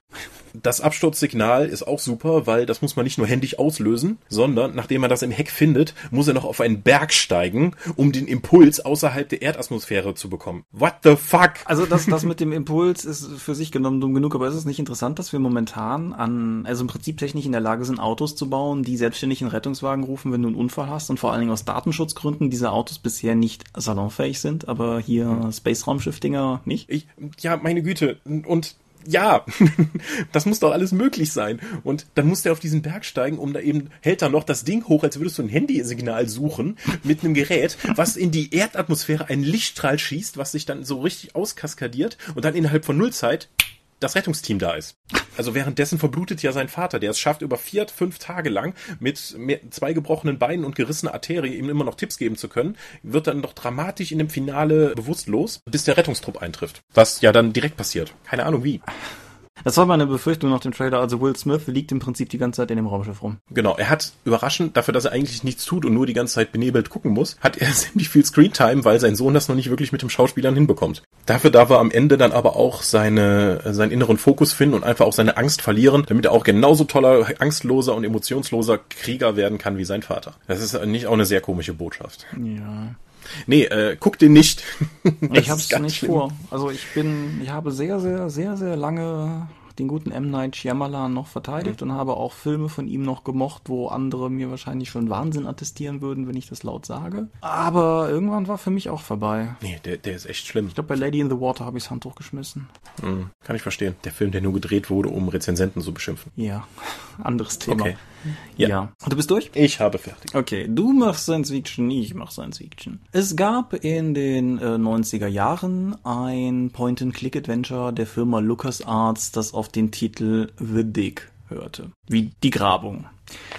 Das Absturzsignal ist auch super, weil das muss man nicht nur händisch auslösen, sondern nachdem man das im Heck findet, muss er noch auf einen Berg steigen, um den Impuls außerhalb der Erdatmosphäre zu bekommen. What the fuck? Also das, das mit dem Impuls ist für sich genommen dumm genug, aber ist es nicht interessant, dass wir momentan an, also im Prinzip technisch in der Lage sind, Autos zu bauen, die selbstständig einen Rettungswagen rufen, wenn du einen Unfall hast und vor allen Dingen aus Datenschutzgründen diese Autos bisher nicht salonfähig sind, aber hier Space Raumschiff Dinger nicht? Ich, ja, meine Güte. Und ja, das muss doch alles möglich sein. Und dann muss der auf diesen Berg steigen, um da eben, hält er noch das Ding hoch, als würdest du ein Handysignal suchen, mit einem Gerät, was in die Erdatmosphäre einen Lichtstrahl schießt, was sich dann so richtig auskaskadiert und dann innerhalb von Nullzeit das Rettungsteam da ist. Also währenddessen verblutet ja sein Vater, der es schafft, über vier, fünf Tage lang mit zwei gebrochenen Beinen und gerissener Arterie ihm immer noch Tipps geben zu können, wird dann doch dramatisch in dem Finale bewusstlos, bis der Rettungstrupp eintrifft. Was ja dann direkt passiert. Keine Ahnung wie. Das war meine Befürchtung nach dem Trailer. Also Will Smith liegt im Prinzip die ganze Zeit in dem Raumschiff rum. Genau. Er hat überraschend, dafür, dass er eigentlich nichts tut und nur die ganze Zeit benebelt gucken muss, hat er ziemlich viel Screentime, weil sein Sohn das noch nicht wirklich mit dem Schauspielern hinbekommt. Dafür darf er am Ende dann aber auch seine, seinen inneren Fokus finden und einfach auch seine Angst verlieren, damit er auch genauso toller, angstloser und emotionsloser Krieger werden kann wie sein Vater. Das ist nicht auch eine sehr komische Botschaft. Ja. Nee, äh, guck den nicht. ich hab's nicht schlimm. vor. Also ich bin, ich habe sehr, sehr, sehr, sehr lange den guten M. Night Shyamalan noch verteidigt mhm. und habe auch Filme von ihm noch gemocht, wo andere mir wahrscheinlich schon Wahnsinn attestieren würden, wenn ich das laut sage. Aber irgendwann war für mich auch vorbei. Nee, der, der ist echt schlimm. Ich glaube, bei Lady in the Water habe ich das Handtuch geschmissen. Mhm, kann ich verstehen. Der Film, der nur gedreht wurde, um Rezensenten zu beschimpfen. Ja, anderes Thema. Okay. Ja. ja. Du bist durch? Ich habe fertig. Okay, du machst Science Fiction, ich mach Science Fiction. Es gab in den äh, 90er Jahren ein Point-and-Click-Adventure der Firma LucasArts, das auf den Titel The Dig hörte. Wie die Grabung.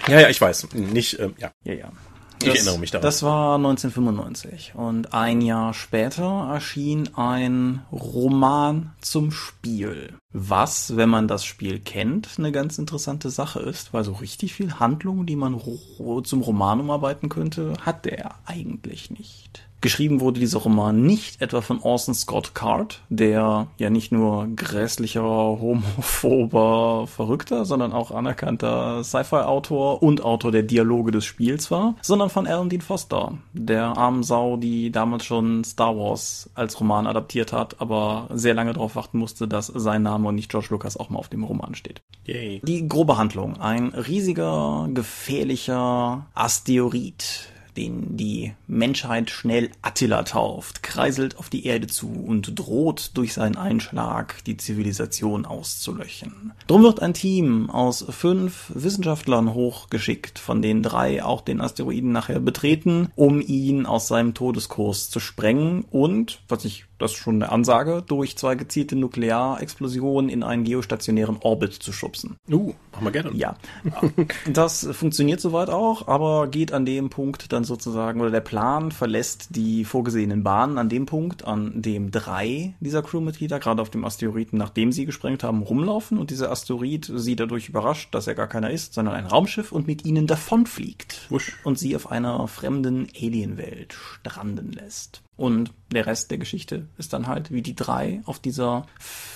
Ja, ja, ich weiß. Nicht, ähm, ja. Ja, ja. Ich das, erinnere mich daran. Das war 1995 und ein Jahr später erschien ein Roman zum Spiel. Was, wenn man das Spiel kennt, eine ganz interessante Sache ist, weil so richtig viel Handlung, die man ro zum Roman umarbeiten könnte, hat der eigentlich nicht. Geschrieben wurde dieser Roman nicht etwa von Orson Scott Card, der ja nicht nur grässlicher, homophober Verrückter, sondern auch anerkannter Sci-Fi-Autor und Autor der Dialoge des Spiels war, sondern von Alan Dean Foster, der armen Sau, die damals schon Star Wars als Roman adaptiert hat, aber sehr lange darauf warten musste, dass sein Name und nicht George Lucas auch mal auf dem Roman steht. Yay. Die grobe Handlung. Ein riesiger, gefährlicher Asteroid den die Menschheit schnell Attila tauft, kreiselt auf die Erde zu und droht durch seinen Einschlag die Zivilisation auszulöchen. Drum wird ein Team aus fünf Wissenschaftlern hochgeschickt, von denen drei auch den Asteroiden nachher betreten, um ihn aus seinem Todeskurs zu sprengen und, was ich das ist schon eine Ansage, durch zwei gezielte Nuklearexplosionen in einen geostationären Orbit zu schubsen. Uh, machen wir gerne. Ja, das funktioniert soweit auch, aber geht an dem Punkt dann sozusagen, oder der Plan verlässt die vorgesehenen Bahnen an dem Punkt, an dem drei dieser Crewmitglieder gerade auf dem Asteroiden, nachdem sie gesprengt haben, rumlaufen und dieser Asteroid sie dadurch überrascht, dass er gar keiner ist, sondern ein Raumschiff und mit ihnen davonfliegt Wusch. und sie auf einer fremden Alienwelt stranden lässt. Und der Rest der Geschichte ist dann halt, wie die drei auf dieser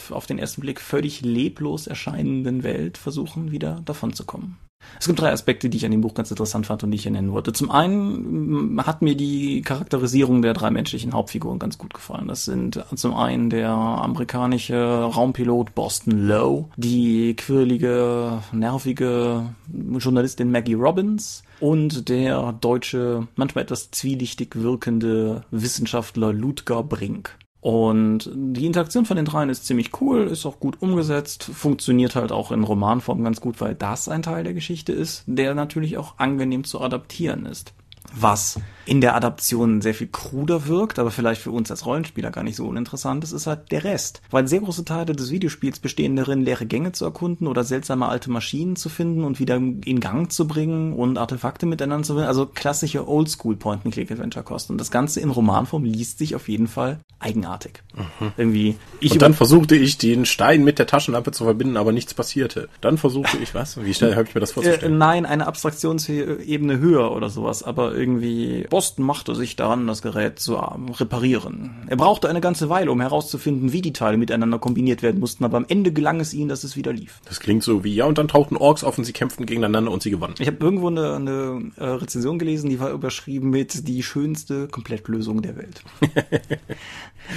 auf den ersten Blick völlig leblos erscheinenden Welt versuchen, wieder davon zu kommen. Es gibt drei Aspekte, die ich an dem Buch ganz interessant fand und die ich hier nennen wollte. Zum einen mm, hat mir die Charakterisierung der drei menschlichen Hauptfiguren ganz gut gefallen. Das sind zum einen der amerikanische Raumpilot Boston Lowe, die quirlige, nervige Journalistin Maggie Robbins und der deutsche, manchmal etwas zwielichtig wirkende Wissenschaftler Ludger Brink. Und die Interaktion von den dreien ist ziemlich cool, ist auch gut umgesetzt, funktioniert halt auch in Romanform ganz gut, weil das ein Teil der Geschichte ist, der natürlich auch angenehm zu adaptieren ist. Was in der Adaption sehr viel kruder wirkt, aber vielleicht für uns als Rollenspieler gar nicht so uninteressant ist, ist halt der Rest. Weil sehr große Teile des Videospiels bestehen darin, leere Gänge zu erkunden oder seltsame alte Maschinen zu finden und wieder in Gang zu bringen und Artefakte miteinander zu finden. Also klassische Oldschool Point-and-Click-Adventure-Kosten. Und das Ganze in Romanform liest sich auf jeden Fall eigenartig. Mhm. Irgendwie. Und dann versuchte ich, den Stein mit der Taschenlampe zu verbinden, aber nichts passierte. Dann versuchte ich, was? Wie schnell habe ich mir das vorzustellen? Äh, nein, eine Abstraktionsebene höher oder sowas, aber irgendwie Boston machte sich daran, das Gerät zu reparieren. Er brauchte eine ganze Weile, um herauszufinden, wie die Teile miteinander kombiniert werden mussten, aber am Ende gelang es ihnen, dass es wieder lief. Das klingt so wie, ja, und dann tauchten Orks auf und sie kämpften gegeneinander und sie gewannen. Ich habe irgendwo eine, eine äh, Rezension gelesen, die war überschrieben mit die schönste Komplettlösung der Welt.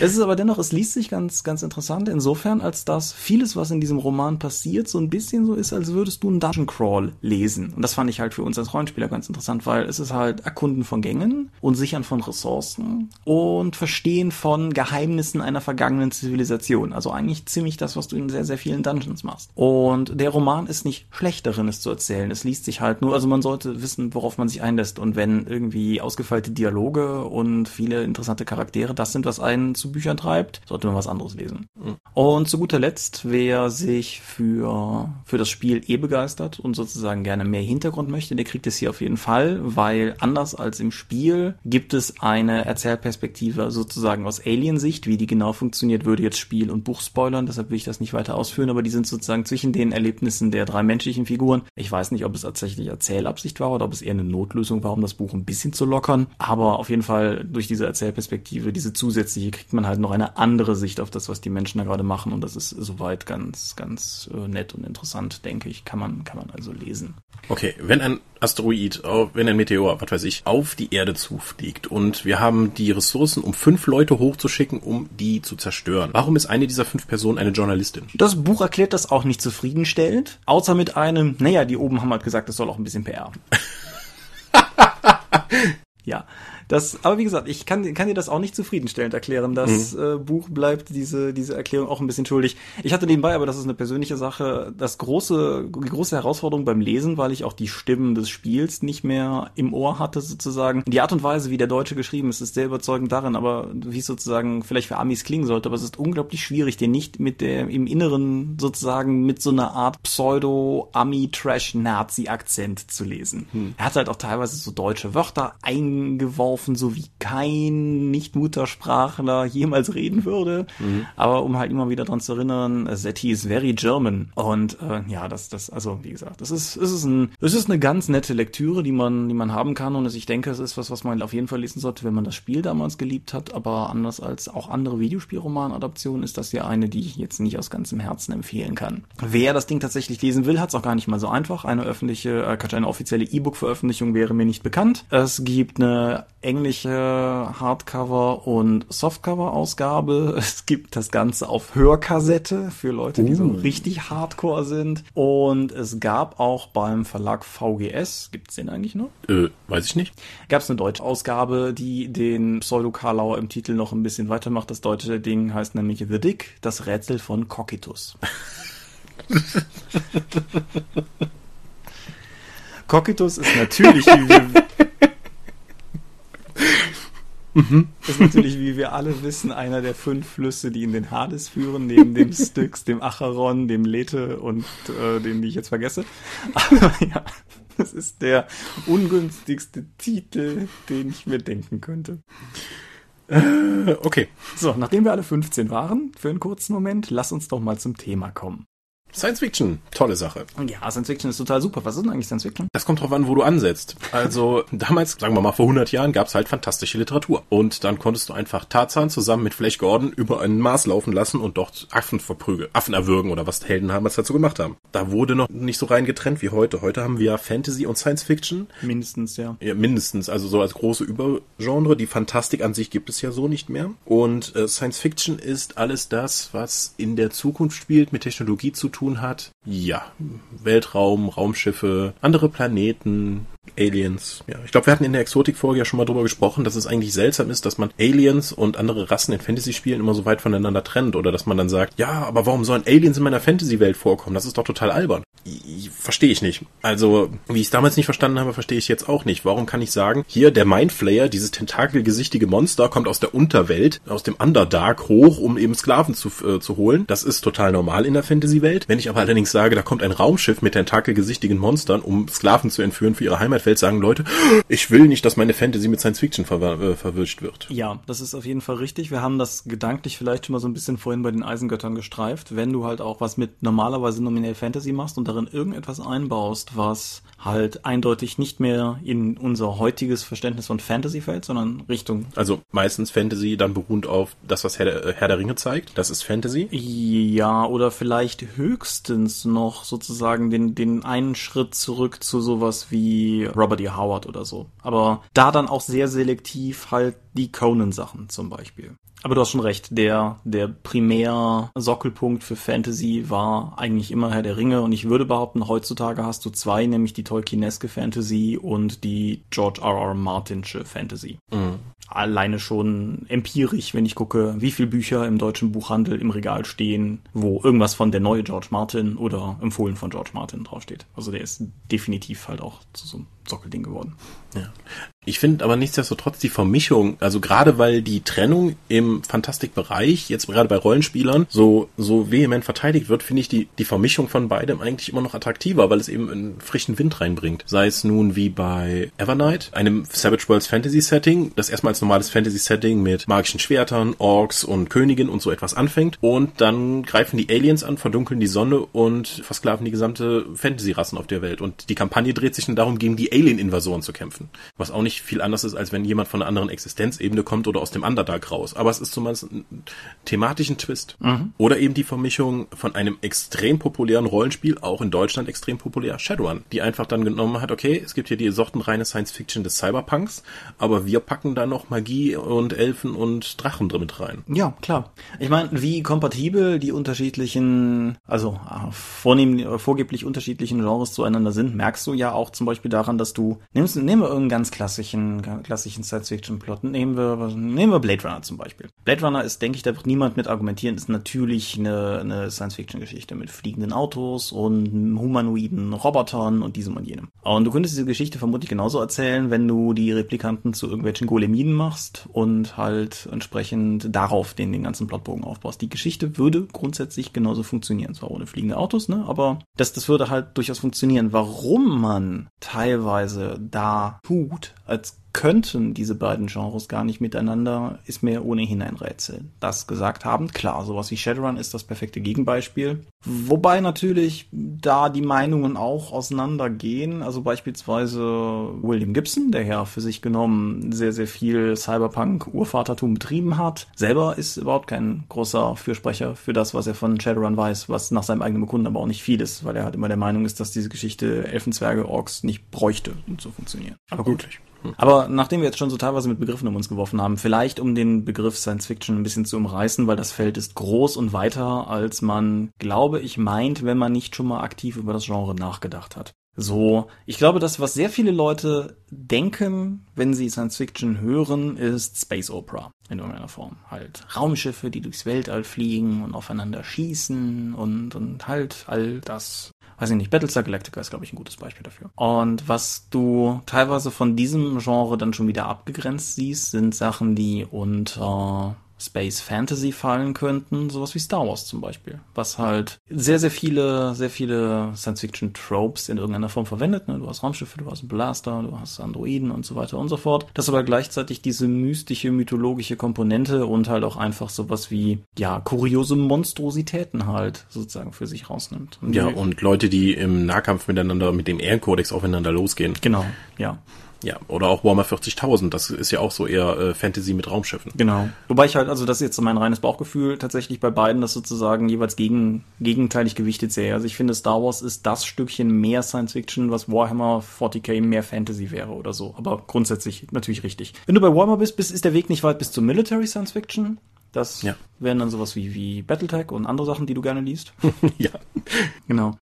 es ist aber dennoch, es liest sich ganz, ganz interessant insofern, als dass vieles, was in diesem Roman passiert, so ein bisschen so ist, als würdest du einen Dungeon Crawl lesen. Und das fand ich halt für uns als Rollenspieler ganz interessant, weil es ist halt Erkunden von Gängen und Sichern von Ressourcen und Verstehen von Geheimnissen einer vergangenen Zivilisation. Also eigentlich ziemlich das, was du in sehr, sehr vielen Dungeons machst. Und der Roman ist nicht schlecht darin, es zu erzählen. Es liest sich halt nur, also man sollte wissen, worauf man sich einlässt. Und wenn irgendwie ausgefeilte Dialoge und viele interessante Charaktere das sind, was einen zu Büchern treibt, sollte man was anderes lesen. Mhm. Und zu guter Letzt, wer sich für, für das Spiel eh begeistert und sozusagen gerne mehr Hintergrund möchte, der kriegt es hier auf jeden Fall, weil anders als im Spiel gibt es eine Erzählperspektive sozusagen aus Alien-Sicht. Wie die genau funktioniert, würde jetzt Spiel und Buch spoilern, deshalb will ich das nicht weiter ausführen, aber die sind sozusagen zwischen den Erlebnissen der drei menschlichen Figuren. Ich weiß nicht, ob es tatsächlich Erzählabsicht war oder ob es eher eine Notlösung war, um das Buch ein bisschen zu lockern, aber auf jeden Fall durch diese Erzählperspektive, diese zusätzliche, kriegt man halt noch eine andere Sicht auf das, was die Menschen da gerade machen und das ist soweit ganz, ganz äh, nett und interessant, denke ich, kann man, kann man also lesen. Okay, wenn ein Asteroid, wenn ein Meteor, was weiß ich, auf die Erde zufliegt und wir haben die Ressourcen, um fünf Leute hochzuschicken, um die zu zerstören. Warum ist eine dieser fünf Personen eine Journalistin? Das Buch erklärt das auch nicht zufriedenstellend, außer mit einem, naja, die oben haben halt gesagt, es soll auch ein bisschen PR. ja, Das, aber wie gesagt, ich kann, kann dir das auch nicht zufriedenstellend erklären. Das mhm. äh, Buch bleibt diese, diese Erklärung auch ein bisschen schuldig. Ich hatte nebenbei, aber das ist eine persönliche Sache, das große, die große Herausforderung beim Lesen, weil ich auch die Stimmen des Spiels nicht mehr im Ohr hatte, sozusagen. Die Art und Weise, wie der Deutsche geschrieben ist, ist sehr überzeugend darin, aber wie es sozusagen vielleicht für Amis klingen sollte, aber es ist unglaublich schwierig, den nicht mit der, im Inneren sozusagen mit so einer Art Pseudo-Ami-Trash-Nazi-Akzent zu lesen. Hm. Er hat halt auch teilweise so deutsche Wörter eingeworfen, so wie kein Nicht-Muttersprachler jemals reden würde. Mhm. Aber um halt immer wieder dran zu erinnern, Setti is very German. Und äh, ja, das, das, also wie gesagt, das ist, es ist ein, es ist eine ganz nette Lektüre, die man, die man haben kann. Und ich denke, es ist was, was man auf jeden Fall lesen sollte, wenn man das Spiel damals geliebt hat. Aber anders als auch andere Videospielroman-Adaptionen ist das ja eine, die ich jetzt nicht aus ganzem Herzen empfehlen kann. Wer das Ding tatsächlich lesen will, hat es auch gar nicht mal so einfach. Eine öffentliche, äh, eine offizielle E-Book-Veröffentlichung wäre mir nicht bekannt. Es gibt eine englische Hardcover- und Softcover-Ausgabe. Es gibt das Ganze auf Hörkassette für Leute, die uh. so richtig hardcore sind. Und es gab auch beim Verlag VGS, gibt es den eigentlich noch? Äh, weiß ich nicht. Gab es eine deutsche Ausgabe, die den Pseudo-Karlauer im Titel noch ein bisschen weitermacht. Das deutsche Ding heißt nämlich The Dick, das Rätsel von Cocytus. Cocytus ist natürlich, wie wir, mhm. ist natürlich, wie wir alle wissen, einer der fünf Flüsse, die in den Hades führen, neben dem Styx, dem Acheron, dem Lethe und äh, den, die ich jetzt vergesse. Aber ja, das ist der ungünstigste Titel, den ich mir denken könnte. Äh, okay. So, nachdem wir alle 15 waren, für einen kurzen Moment, lass uns doch mal zum Thema kommen. Science Fiction, tolle Sache. Ja, Science Fiction ist total super. Was ist denn eigentlich Science Fiction? Das kommt drauf an, wo du ansetzt. Also damals, sagen wir mal vor 100 Jahren, gab es halt fantastische Literatur. Und dann konntest du einfach Tarzan zusammen mit Flash Gordon über einen Mars laufen lassen und dort Affen verprügeln, Affen erwürgen oder was Helden damals dazu gemacht haben. Da wurde noch nicht so rein getrennt wie heute. Heute haben wir Fantasy und Science Fiction. Mindestens, ja. Ja, mindestens. Also so als große Übergenre. Die Fantastik an sich gibt es ja so nicht mehr. Und äh, Science Fiction ist alles das, was in der Zukunft spielt, mit Technologie zu tun tun hat. Ja, Weltraum, Raumschiffe, andere Planeten, Aliens. Ja, ich glaube, wir hatten in der Exotik-Folge ja schon mal drüber gesprochen, dass es eigentlich seltsam ist, dass man Aliens und andere Rassen in Fantasy-Spielen immer so weit voneinander trennt oder dass man dann sagt, ja, aber warum sollen Aliens in meiner Fantasy-Welt vorkommen? Das ist doch total albern. Verstehe ich nicht. Also, wie ich es damals nicht verstanden habe, verstehe ich jetzt auch nicht. Warum kann ich sagen, hier der Mindflayer, dieses tentakelgesichtige Monster, kommt aus der Unterwelt, aus dem Underdark hoch, um eben Sklaven zu, äh, zu holen. Das ist total normal in der Fantasy-Welt. Wenn ich aber allerdings sage, da kommt ein Raumschiff mit tentakelgesichtigen Monstern, um Sklaven zu entführen für ihre Heimatwelt, sagen Leute, ich will nicht, dass meine Fantasy mit Science Fiction ver äh, verwischt wird. Ja, das ist auf jeden Fall richtig. Wir haben das gedanklich vielleicht schon mal so ein bisschen vorhin bei den Eisengöttern gestreift. Wenn du halt auch was mit normalerweise nominell Fantasy machst und darin irgendetwas einbaust, was halt eindeutig nicht mehr in unser heutiges Verständnis von Fantasy fällt, sondern Richtung. Also meistens Fantasy dann beruht auf das, was Herr der, Herr der Ringe zeigt. Das ist Fantasy. Ja, oder vielleicht höchstens noch sozusagen den, den einen Schritt zurück zu sowas wie Robert E. Howard oder so. Aber da dann auch sehr selektiv halt die Conan-Sachen zum Beispiel. Aber du hast schon recht, der, der primär Sockelpunkt für Fantasy war eigentlich immer Herr der Ringe und ich würde behaupten, heutzutage hast du zwei, nämlich die Tolkieneske Fantasy und die George R. R. Martinsche Fantasy. Mhm. Alleine schon empirisch, wenn ich gucke, wie viele Bücher im deutschen Buchhandel im Regal stehen, wo irgendwas von der neue George Martin oder empfohlen von George Martin draufsteht. Also der ist definitiv halt auch zu so einem Sockelding geworden. Ja. Ich finde aber nichtsdestotrotz die Vermischung, also gerade weil die Trennung im Fantastikbereich, jetzt gerade bei Rollenspielern, so, so vehement verteidigt wird, finde ich die, die Vermischung von beidem eigentlich immer noch attraktiver, weil es eben einen frischen Wind reinbringt. Sei es nun wie bei Evernight, einem Savage Worlds Fantasy Setting, das erstmal als normales Fantasy Setting mit magischen Schwertern, Orks und Königin und so etwas anfängt und dann greifen die Aliens an, verdunkeln die Sonne und versklaven die gesamte Fantasy-Rassen auf der Welt. Und die Kampagne dreht sich dann darum, gegen die Alien-Invasoren zu kämpfen. Was auch nicht viel anders ist, als wenn jemand von einer anderen Existenzebene kommt oder aus dem Underdark raus. Aber es ist zumindest ein thematischen Twist. Mhm. Oder eben die Vermischung von einem extrem populären Rollenspiel, auch in Deutschland extrem populär, Shadowrun, die einfach dann genommen hat, okay, es gibt hier die sortenreine Science-Fiction des Cyberpunks, aber wir packen da noch Magie und Elfen und Drachen drin mit rein. Ja, klar. Ich meine, wie kompatibel die unterschiedlichen, also äh, vornehm, vorgeblich unterschiedlichen Genres zueinander sind, merkst du ja auch zum Beispiel daran, dass du, nimmst, nehmen wir irgendeinen ganz klassischen klassischen, klassischen Science-Fiction-Plot. Nehmen wir, nehmen wir Blade Runner zum Beispiel. Blade Runner ist, denke ich, da wird niemand mit argumentieren, ist natürlich eine, eine Science-Fiction-Geschichte mit fliegenden Autos und humanoiden Robotern und diesem und jenem. Und du könntest diese Geschichte vermutlich genauso erzählen, wenn du die Replikanten zu irgendwelchen Golemiden machst und halt entsprechend darauf den, den ganzen Plotbogen aufbaust. Die Geschichte würde grundsätzlich genauso funktionieren, zwar ohne fliegende Autos, ne, aber das, das würde halt durchaus funktionieren. Warum man teilweise da tut, als könnten diese beiden Genres gar nicht miteinander, ist mir ohnehin ein Rätsel. Das gesagt haben, klar, sowas wie Shadowrun ist das perfekte Gegenbeispiel. Wobei natürlich da die Meinungen auch auseinandergehen. Also beispielsweise William Gibson, der ja für sich genommen sehr, sehr viel Cyberpunk-Urvatertum betrieben hat, selber ist überhaupt kein großer Fürsprecher für das, was er von Shadowrun weiß, was nach seinem eigenen Bekunden aber auch nicht viel ist, weil er halt immer der Meinung ist, dass diese Geschichte Elfenzwerge, Orks nicht bräuchte, um zu funktionieren. Aber gut. Aber nachdem wir jetzt schon so teilweise mit Begriffen um uns geworfen haben, vielleicht um den Begriff Science Fiction ein bisschen zu umreißen, weil das Feld ist groß und weiter, als man, glaube ich, meint, wenn man nicht schon mal aktiv über das Genre nachgedacht hat. So, ich glaube, das, was sehr viele Leute denken, wenn sie Science Fiction hören, ist Space Opera in irgendeiner Form. Halt Raumschiffe, die durchs Weltall fliegen und aufeinander schießen und, und halt all das weiß ich nicht, Battlestar Galactica ist, glaube ich, ein gutes Beispiel dafür. Und was du teilweise von diesem Genre dann schon wieder abgegrenzt siehst, sind Sachen, die unter Space Fantasy fallen könnten, sowas wie Star Wars zum Beispiel, was halt sehr, sehr viele, sehr viele Science-Fiction-Tropes in irgendeiner Form verwendet. Ne? Du hast Raumschiffe, du hast Blaster, du hast Androiden und so weiter und so fort. Das aber gleichzeitig diese mystische, mythologische Komponente und halt auch einfach sowas wie, ja, kuriose Monstrositäten halt sozusagen für sich rausnimmt. Und ja, und Leute, die im Nahkampf miteinander mit dem Ehrenkodex aufeinander losgehen. Genau, ja. Ja, oder auch Warhammer 40.000, das ist ja auch so eher äh, Fantasy mit Raumschiffen. Genau. Wobei ich halt, also das ist jetzt mein reines Bauchgefühl, tatsächlich bei beiden das sozusagen jeweils gegen, gegenteilig gewichtet sehe. Also ich finde Star Wars ist das Stückchen mehr Science Fiction, was Warhammer 40k mehr Fantasy wäre oder so. Aber grundsätzlich natürlich richtig. Wenn du bei Warhammer bist, bist ist der Weg nicht weit bis zur Military Science Fiction. Das ja. wären dann sowas wie, wie Battletech und andere Sachen, die du gerne liest. ja. Genau.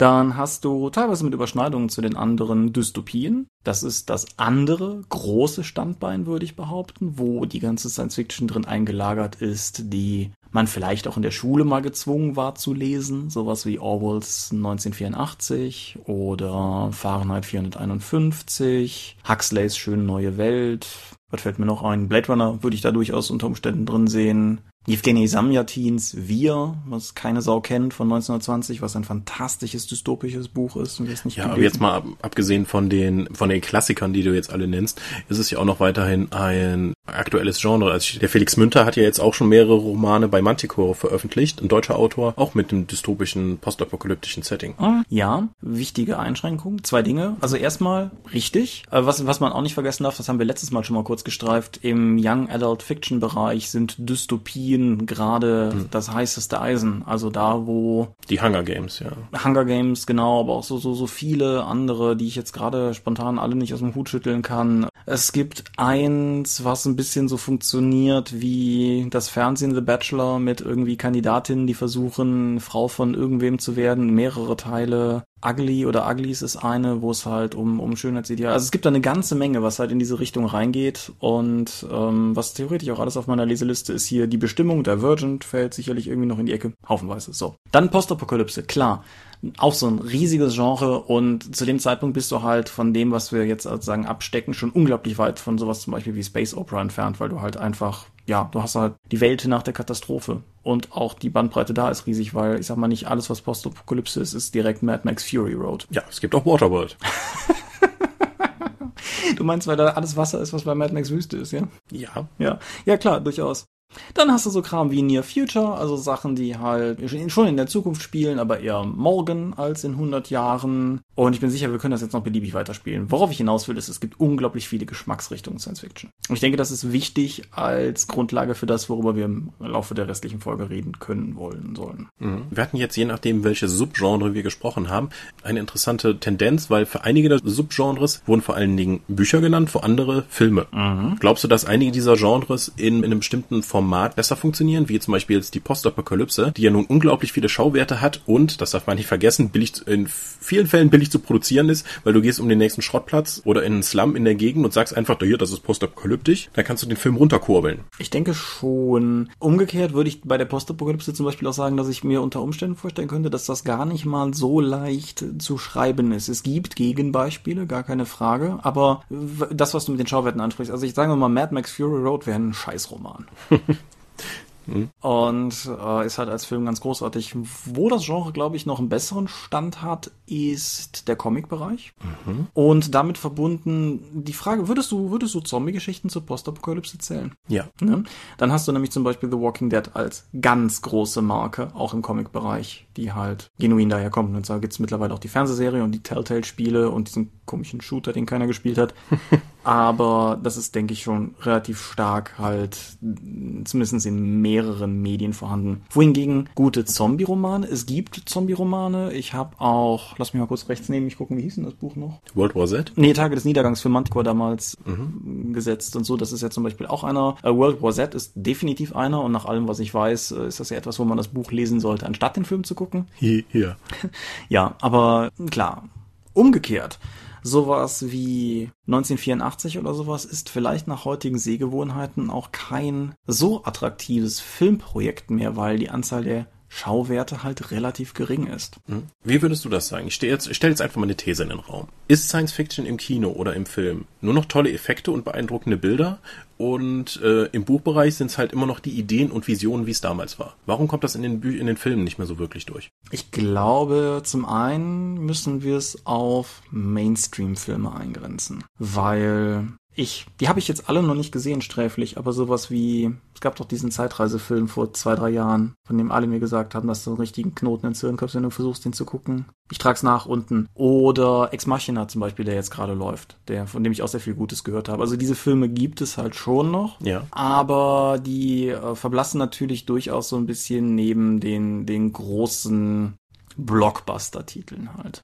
Dann hast du teilweise mit Überschneidungen zu den anderen Dystopien. Das ist das andere große Standbein, würde ich behaupten, wo die ganze Science Fiction drin eingelagert ist, die man vielleicht auch in der Schule mal gezwungen war zu lesen. Sowas wie Orwells 1984 oder Fahrenheit 451, Huxleys Schöne neue Welt. Was fällt mir noch ein? Blade Runner würde ich da durchaus unter Umständen drin sehen. Evgeny Samyatins Wir, was keine Sau kennt, von 1920, was ein fantastisches dystopisches Buch ist. Und nicht ja, aber jetzt mal abgesehen von den, von den Klassikern, die du jetzt alle nennst, ist es ja auch noch weiterhin ein aktuelles Genre. Also der Felix Münter hat ja jetzt auch schon mehrere Romane bei Manticore veröffentlicht, ein deutscher Autor, auch mit einem dystopischen, postapokalyptischen Setting. Ah, ja, wichtige Einschränkung. Zwei Dinge. Also erstmal richtig. Was, was man auch nicht vergessen darf, das haben wir letztes Mal schon mal kurz gestreift, im Young Adult Fiction Bereich sind Dystopien gerade hm. das heißeste Eisen. Also da, wo... Die Hunger Games, ja. Hunger Games, genau, aber auch so, so, so viele andere, die ich jetzt gerade spontan alle nicht aus dem Hut schütteln kann. Es gibt eins, was ein bisschen so funktioniert wie das Fernsehen The Bachelor mit irgendwie Kandidatinnen, die versuchen, Frau von irgendwem zu werden, mehrere Teile. Ugly oder Uglies ist eine, wo es halt um, um Schönheitsideal. Also es gibt da eine ganze Menge, was halt in diese Richtung reingeht. Und ähm, was theoretisch auch alles auf meiner Leseliste ist hier die Bestimmung. Divergent fällt sicherlich irgendwie noch in die Ecke. Haufenweise. So. Dann Postapokalypse, klar auch so ein riesiges Genre und zu dem Zeitpunkt bist du halt von dem, was wir jetzt sozusagen abstecken, schon unglaublich weit von sowas zum Beispiel wie Space Opera entfernt, weil du halt einfach, ja, du hast halt die Welt nach der Katastrophe und auch die Bandbreite da ist riesig, weil ich sag mal nicht alles, was Postapokalypse ist, ist direkt Mad Max Fury Road. Ja, es gibt auch Waterworld. du meinst, weil da alles Wasser ist, was bei Mad Max Wüste ist, ja? Ja. Ja, ja klar, durchaus. Dann hast du so Kram wie Near Future, also Sachen, die halt schon in der Zukunft spielen, aber eher morgen als in 100 Jahren. Und ich bin sicher, wir können das jetzt noch beliebig weiterspielen. Worauf ich hinaus will, ist, es gibt unglaublich viele Geschmacksrichtungen Science Fiction. Und ich denke, das ist wichtig als Grundlage für das, worüber wir im Laufe der restlichen Folge reden können, wollen, sollen. Mhm. Wir hatten jetzt, je nachdem, welche Subgenre wir gesprochen haben, eine interessante Tendenz, weil für einige der Subgenres wurden vor allen Dingen Bücher genannt, für andere Filme. Mhm. Glaubst du, dass einige dieser Genres in, in einem bestimmten Format Format besser funktionieren, wie zum Beispiel jetzt die Postapokalypse, die ja nun unglaublich viele Schauwerte hat und, das darf man nicht vergessen, billig in vielen Fällen billig zu produzieren ist, weil du gehst um den nächsten Schrottplatz oder in einen Slum in der Gegend und sagst einfach, hier, das ist postapokalyptisch, dann kannst du den Film runterkurbeln. Ich denke schon. Umgekehrt würde ich bei der Postapokalypse zum Beispiel auch sagen, dass ich mir unter Umständen vorstellen könnte, dass das gar nicht mal so leicht zu schreiben ist. Es gibt Gegenbeispiele, gar keine Frage, aber das, was du mit den Schauwerten ansprichst, also ich sage mal, Mad Max Fury Road wäre ein Scheißroman. Mhm. Und äh, ist halt als Film ganz großartig. Wo das Genre, glaube ich, noch einen besseren Stand hat, ist der Comic-Bereich. Mhm. Und damit verbunden die Frage, würdest du, würdest du Zombie-Geschichten zur Postapokalypse zählen? Ja. Ne? Dann hast du nämlich zum Beispiel The Walking Dead als ganz große Marke, auch im Comic-Bereich, die halt genuin daher kommt. Und zwar gibt es mittlerweile auch die Fernsehserie und die Telltale-Spiele und diesen komischen Shooter, den keiner gespielt hat. Aber das ist, denke ich, schon relativ stark halt, zumindest in mehreren Medien vorhanden. Wohingegen gute Zombie-Romane, es gibt Zombie-Romane. Ich habe auch, lass mich mal kurz rechts nehmen, ich gucken, wie hieß denn das Buch noch? World War Z? Nee, Tage des Niedergangs für Manticore damals mhm. gesetzt und so. Das ist ja zum Beispiel auch einer. Äh, World War Z ist definitiv einer und nach allem, was ich weiß, äh, ist das ja etwas, wo man das Buch lesen sollte, anstatt den Film zu gucken. Hier. ja, aber klar. Umgekehrt sowas wie 1984 oder sowas ist vielleicht nach heutigen Sehgewohnheiten auch kein so attraktives Filmprojekt mehr, weil die Anzahl der Schauwerte halt relativ gering ist. Hm. Wie würdest du das sagen? Ich stelle jetzt, stell jetzt einfach mal eine These in den Raum. Ist Science Fiction im Kino oder im Film nur noch tolle Effekte und beeindruckende Bilder und äh, im Buchbereich sind es halt immer noch die Ideen und Visionen, wie es damals war? Warum kommt das in den, Bü in den Filmen nicht mehr so wirklich durch? Ich glaube, zum einen müssen wir es auf Mainstream-Filme eingrenzen, weil ich, die habe ich jetzt alle noch nicht gesehen, sträflich, aber sowas wie, es gab doch diesen Zeitreisefilm vor zwei, drei Jahren, von dem alle mir gesagt haben, dass du einen richtigen Knoten ins Hirn kommst, wenn du versuchst, den zu gucken. Ich trag's nach unten. Oder Ex Machina zum Beispiel, der jetzt gerade läuft, der, von dem ich auch sehr viel Gutes gehört habe. Also diese Filme gibt es halt schon noch. Ja. Aber die äh, verblassen natürlich durchaus so ein bisschen neben den, den großen Blockbuster-Titeln halt.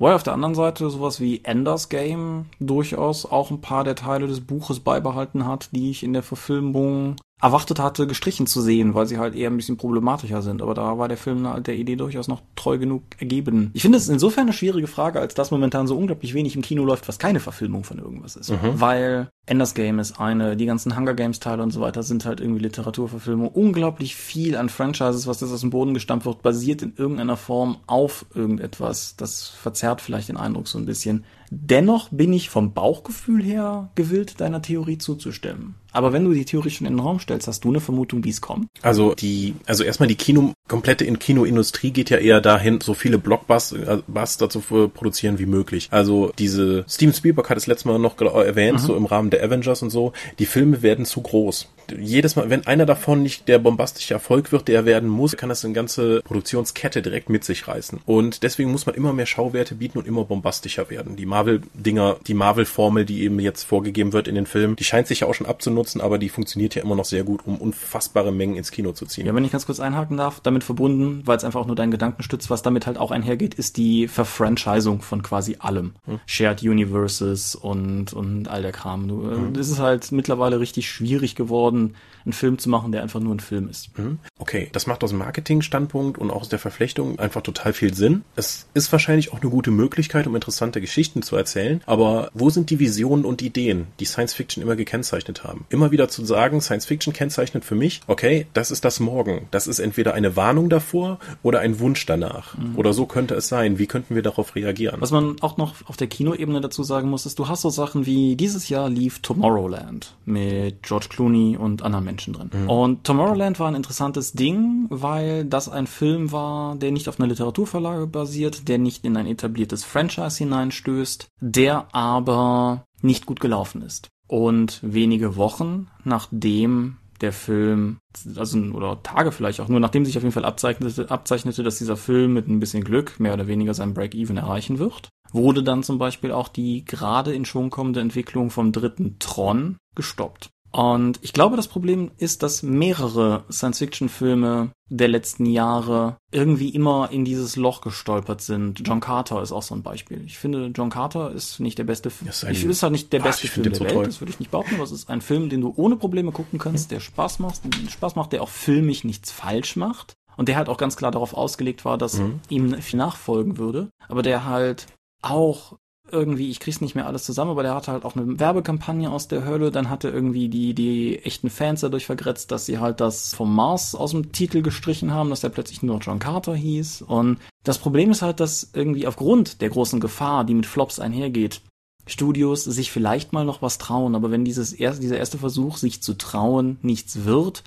Wobei auf der anderen Seite sowas wie Enders Game durchaus auch ein paar der Teile des Buches beibehalten hat, die ich in der Verfilmung erwartet hatte, gestrichen zu sehen, weil sie halt eher ein bisschen problematischer sind. Aber da war der Film der Idee durchaus noch treu genug ergeben. Ich finde es insofern eine schwierige Frage, als dass momentan so unglaublich wenig im Kino läuft, was keine Verfilmung von irgendwas ist. Mhm. Weil Enders Game ist eine, die ganzen Hunger Games Teile und so weiter sind halt irgendwie Literaturverfilmung. Unglaublich viel an Franchises, was das aus dem Boden gestampft wird, basiert in irgendeiner Form auf irgendetwas. Das verzerrt vielleicht den Eindruck so ein bisschen. Dennoch bin ich vom Bauchgefühl her gewillt, deiner Theorie zuzustimmen. Aber wenn du die Theorie schon in den Raum stellst, hast du eine Vermutung, wie es kommt? Also die, also erstmal die Kino, komplette in Kinoindustrie geht ja eher dahin, so viele Blockbuster zu produzieren wie möglich. Also diese, Steven Spielberg hat es letztes Mal noch erwähnt, mhm. so im Rahmen der Avengers und so, die Filme werden zu groß. Jedes Mal, wenn einer davon nicht der bombastische Erfolg wird, der werden muss, kann das eine ganze Produktionskette direkt mit sich reißen. Und deswegen muss man immer mehr Schauwerte bieten und immer bombastischer werden. Die Marvel-Dinger, die Marvel-Formel, die eben jetzt vorgegeben wird in den Filmen, die scheint sich ja auch schon abzunutzen, aber die funktioniert ja immer noch sehr gut, um unfassbare Mengen ins Kino zu ziehen. Ja, wenn ich ganz kurz einhaken darf, damit verbunden, weil es einfach auch nur deinen Gedanken stützt, was damit halt auch einhergeht, ist die Verfranchisung von quasi allem. Hm. Shared Universes und, und all der Kram. Du, äh, hm. Es ist halt mittlerweile richtig schwierig geworden, einen Film zu machen, der einfach nur ein Film ist. Hm. Okay, das macht aus dem Marketing-Standpunkt und auch aus der Verflechtung einfach total viel Sinn. Es ist wahrscheinlich auch eine gute Möglichkeit, um interessante Geschichten zu erzählen. Aber wo sind die Visionen und Ideen, die Science Fiction immer gekennzeichnet haben? Immer wieder zu sagen, Science Fiction kennzeichnet für mich, okay, das ist das Morgen. Das ist entweder eine Warnung davor oder ein Wunsch danach. Mhm. Oder so könnte es sein. Wie könnten wir darauf reagieren? Was man auch noch auf der Kinoebene dazu sagen muss, ist, du hast so Sachen wie dieses Jahr lief Tomorrowland mit George Clooney und anderen Menschen drin. Mhm. Und Tomorrowland war ein interessantes Ding, weil das ein Film war, der nicht auf einer Literaturverlage basiert, der nicht in ein etabliertes Franchise hineinstößt, der aber nicht gut gelaufen ist. Und wenige Wochen nachdem der Film, also oder Tage vielleicht auch, nur nachdem sich auf jeden Fall abzeichnete, abzeichnete, dass dieser Film mit ein bisschen Glück mehr oder weniger sein Break-Even erreichen wird, wurde dann zum Beispiel auch die gerade in Schwung kommende Entwicklung vom dritten Tron gestoppt. Und ich glaube, das Problem ist, dass mehrere Science-Fiction-Filme der letzten Jahre irgendwie immer in dieses Loch gestolpert sind. John Carter ist auch so ein Beispiel. Ich finde, John Carter ist nicht der beste Film. Ist Ich ist halt nicht der Ah, beste Film der so Welt, toll. das würde ich nicht behaupten, aber es ist ein Film, den du ohne Probleme gucken kannst, der Spaß macht, Spaß macht, der auch filmisch nichts falsch macht. Und der halt auch ganz klar darauf ausgelegt war, dass Mhm. ihm viel nachfolgen würde, aber der halt auch irgendwie, ich krieg's nicht mehr alles zusammen, aber der hatte halt auch eine Werbekampagne aus der Hölle, dann hatte irgendwie die, die echten Fans dadurch vergrätzt, dass sie halt das vom Mars aus dem Titel gestrichen haben, dass der plötzlich nur John Carter hieß. Und das Problem ist halt, dass irgendwie aufgrund der großen Gefahr, die mit Flops einhergeht, Studios sich vielleicht mal noch was trauen, aber wenn dieses erste, dieser erste Versuch, sich zu trauen, nichts wird,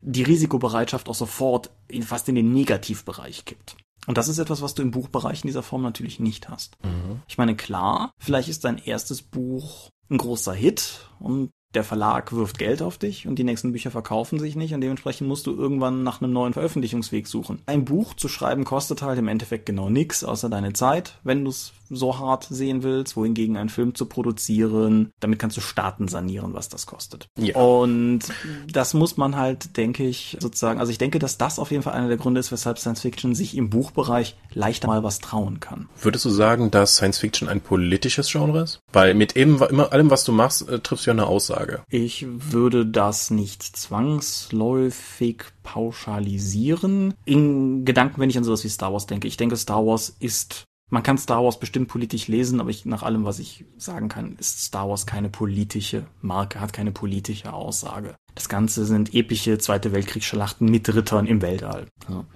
die Risikobereitschaft auch sofort fast in den Negativbereich kippt. Und das ist etwas, was du im Buchbereich in dieser Form natürlich nicht hast. Ich meine, klar, vielleicht ist dein erstes Buch ein großer Hit und der Verlag wirft Geld auf dich und die nächsten Bücher verkaufen sich nicht und dementsprechend musst du irgendwann nach einem neuen Veröffentlichungsweg suchen. Ein Buch zu schreiben kostet halt im Endeffekt genau nix, außer deine Zeit, wenn du es so hart sehen willst, wohingegen einen Film zu produzieren, damit kannst du Staaten sanieren, was das kostet. Ja. Und das muss man halt, denke ich, sozusagen, also ich denke, dass das auf jeden Fall einer der Gründe ist, weshalb Science Fiction sich im Buchbereich leichter mal was trauen kann. Würdest du sagen, dass Science Fiction ein politisches Genre ist? Weil mit eben immer allem, was du machst, äh, triffst du ja eine Aussage. Ich würde das nicht zwangsläufig pauschalisieren. In Gedanken, wenn ich an sowas wie Star Wars denke. Ich denke, Star Wars ist, man kann Star Wars bestimmt politisch lesen, aber ich, nach allem, was ich sagen kann, ist Star Wars keine politische Marke, hat keine politische Aussage. Das Ganze sind epische Zweite Weltkriegsschlachten mit Rittern im Weltall. Ja.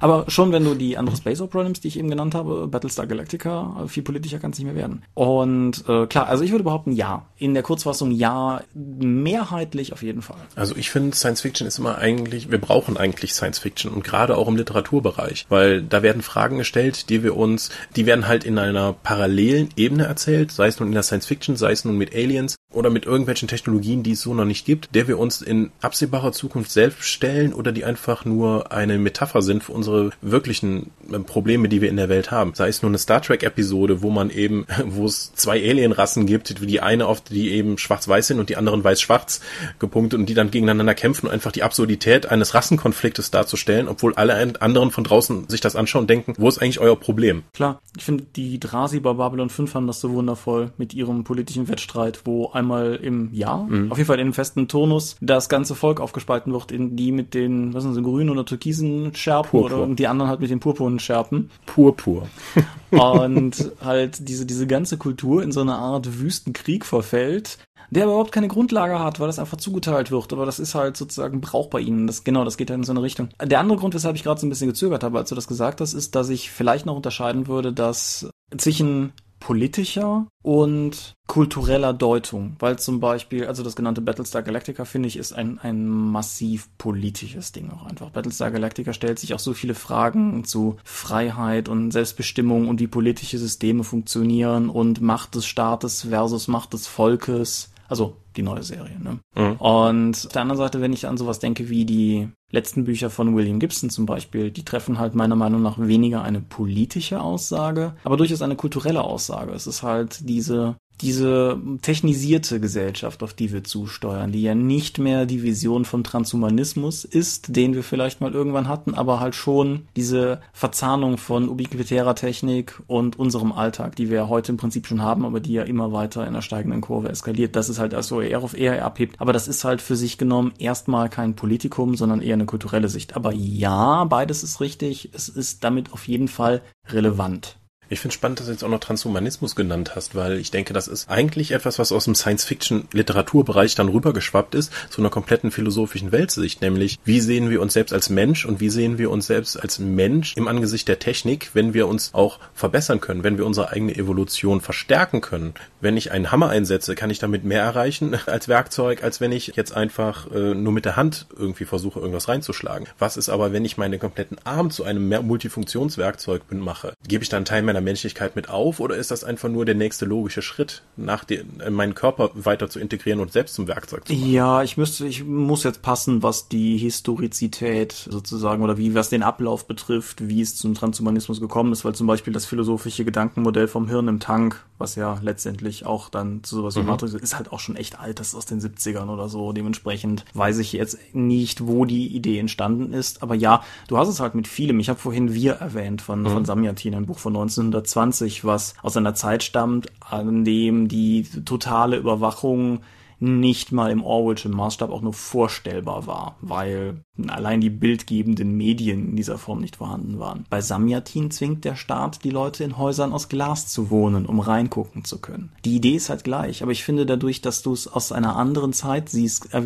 Aber schon wenn du die andere Space Opera nimmst, die ich eben genannt habe, Battlestar Galactica, äh, viel politischer kann es nicht mehr werden. Und äh, klar, also ich würde behaupten, ja. In der Kurzfassung ja, mehrheitlich auf jeden Fall. Also ich finde, Science Fiction ist immer eigentlich, wir brauchen eigentlich Science Fiction und gerade auch im Literaturbereich, weil da werden Fragen gestellt, die wir uns, die werden halt in einer parallelen Ebene erzählt, sei es nun in der Science Fiction, sei es nun mit Aliens oder mit irgendwelchen Technologien, die es so noch nicht gibt, der wir uns in absehbarer Zukunft selbst stellen oder die einfach nur eine Metapher sind für unsere wirklichen äh, Probleme, die wir in der Welt haben. Sei es nur eine Star Trek Episode, wo man eben, wo es zwei Alienrassen gibt, wie die eine oft, die eben schwarz-weiß sind und die anderen weiß-schwarz gepunktet und die dann gegeneinander kämpfen und einfach die Absurdität eines Rassenkonfliktes darzustellen, obwohl alle anderen von draußen sich das anschauen und denken, wo ist eigentlich euer Problem? Klar, ich finde, die Drasi bei Babylon 5 haben das so wundervoll mit ihrem politischen Wettstreit, wo einmal im Jahr, auf jeden Fall in einem festen Turnus, das ganze Volk aufgespalten wird in die mit den, was sind sie, grünen oder türkisen Schärpen Purpur. Oder die anderen halt mit den purpurnen Schärpen. Purpur. und halt diese, diese ganze Kultur in so eine Art Wüstenkrieg verfällt, der aber überhaupt keine Grundlage hat, weil das einfach zugeteilt wird. Aber das ist halt sozusagen Brauch bei ihnen. Das, genau, das geht halt in so eine Richtung. Der andere Grund, weshalb ich gerade so ein bisschen gezögert habe, als du das gesagt hast, ist, dass ich vielleicht noch unterscheiden würde, dass zwischen politischer und kultureller Deutung, weil zum Beispiel, also das genannte Battlestar Galactica, finde ich, ist ein, ein massiv politisches Ding auch einfach. Battlestar Galactica stellt sich auch so viele Fragen zu Freiheit und Selbstbestimmung und wie politische Systeme funktionieren und Macht des Staates versus Macht des Volkes. Also die neue Serie, ne? Mhm. Und auf der anderen Seite, wenn ich an sowas denke wie die letzten Bücher von William Gibson zum Beispiel, die treffen halt meiner Meinung nach weniger eine politische Aussage, aber durchaus eine kulturelle Aussage. Es ist halt diese diese technisierte Gesellschaft, auf die wir zusteuern, die ja nicht mehr die Vision von Transhumanismus ist, den wir vielleicht mal irgendwann hatten, aber halt schon diese Verzahnung von ubiquitärer Technik und unserem Alltag, die wir ja heute im Prinzip schon haben, aber die ja immer weiter in einer steigenden Kurve eskaliert. Das ist halt also eher auf eher abhebt. Aber das ist halt für sich genommen erstmal kein Politikum, sondern eher eine kulturelle Sicht. Aber ja, beides ist richtig. Es ist damit auf jeden Fall relevant. Ich finde spannend, dass du jetzt auch noch Transhumanismus genannt hast, weil ich denke, das ist eigentlich etwas, was aus dem Science-Fiction-Literaturbereich dann rübergeschwappt ist zu einer kompletten philosophischen Weltsicht, nämlich wie sehen wir uns selbst als Mensch und wie sehen wir uns selbst als Mensch im Angesicht der Technik, wenn wir uns auch verbessern können, wenn wir unsere eigene Evolution verstärken können. Wenn ich einen Hammer einsetze, kann ich damit mehr erreichen als Werkzeug, als wenn ich jetzt einfach äh, nur mit der Hand irgendwie versuche, irgendwas reinzuschlagen. Was ist aber, wenn ich meinen kompletten Arm zu einem Multifunktionswerkzeug mache? Gebe ich dann einen Teil meiner Menschlichkeit mit auf oder ist das einfach nur der nächste logische Schritt, nach dem, äh, meinen Körper weiter zu integrieren und selbst zum Werkzeug zu machen? Ja, ich müsste, ich muss jetzt passen, was die Historizität sozusagen oder wie was den Ablauf betrifft, wie es zum Transhumanismus gekommen ist, weil zum Beispiel das philosophische Gedankenmodell vom Hirn im Tank was ja letztendlich auch dann zu sowas wie Mhm. Matrix ist halt auch schon echt alt, das ist aus den 70ern oder so. Dementsprechend weiß ich jetzt nicht, wo die Idee entstanden ist. Aber ja, du hast es halt mit vielem. Ich habe vorhin Wir erwähnt von, von Samyatin, ein Buch von 1920, was aus einer Zeit stammt, an dem die totale Überwachung nicht mal im Orwellschen Maßstab auch nur vorstellbar war, weil allein die bildgebenden Medien in dieser Form nicht vorhanden waren. Bei Samyatin zwingt der Staat die Leute in Häusern aus Glas zu wohnen, um reingucken zu können. Die Idee ist halt gleich, aber ich finde dadurch, dass du es aus einer anderen Zeit siehst, er-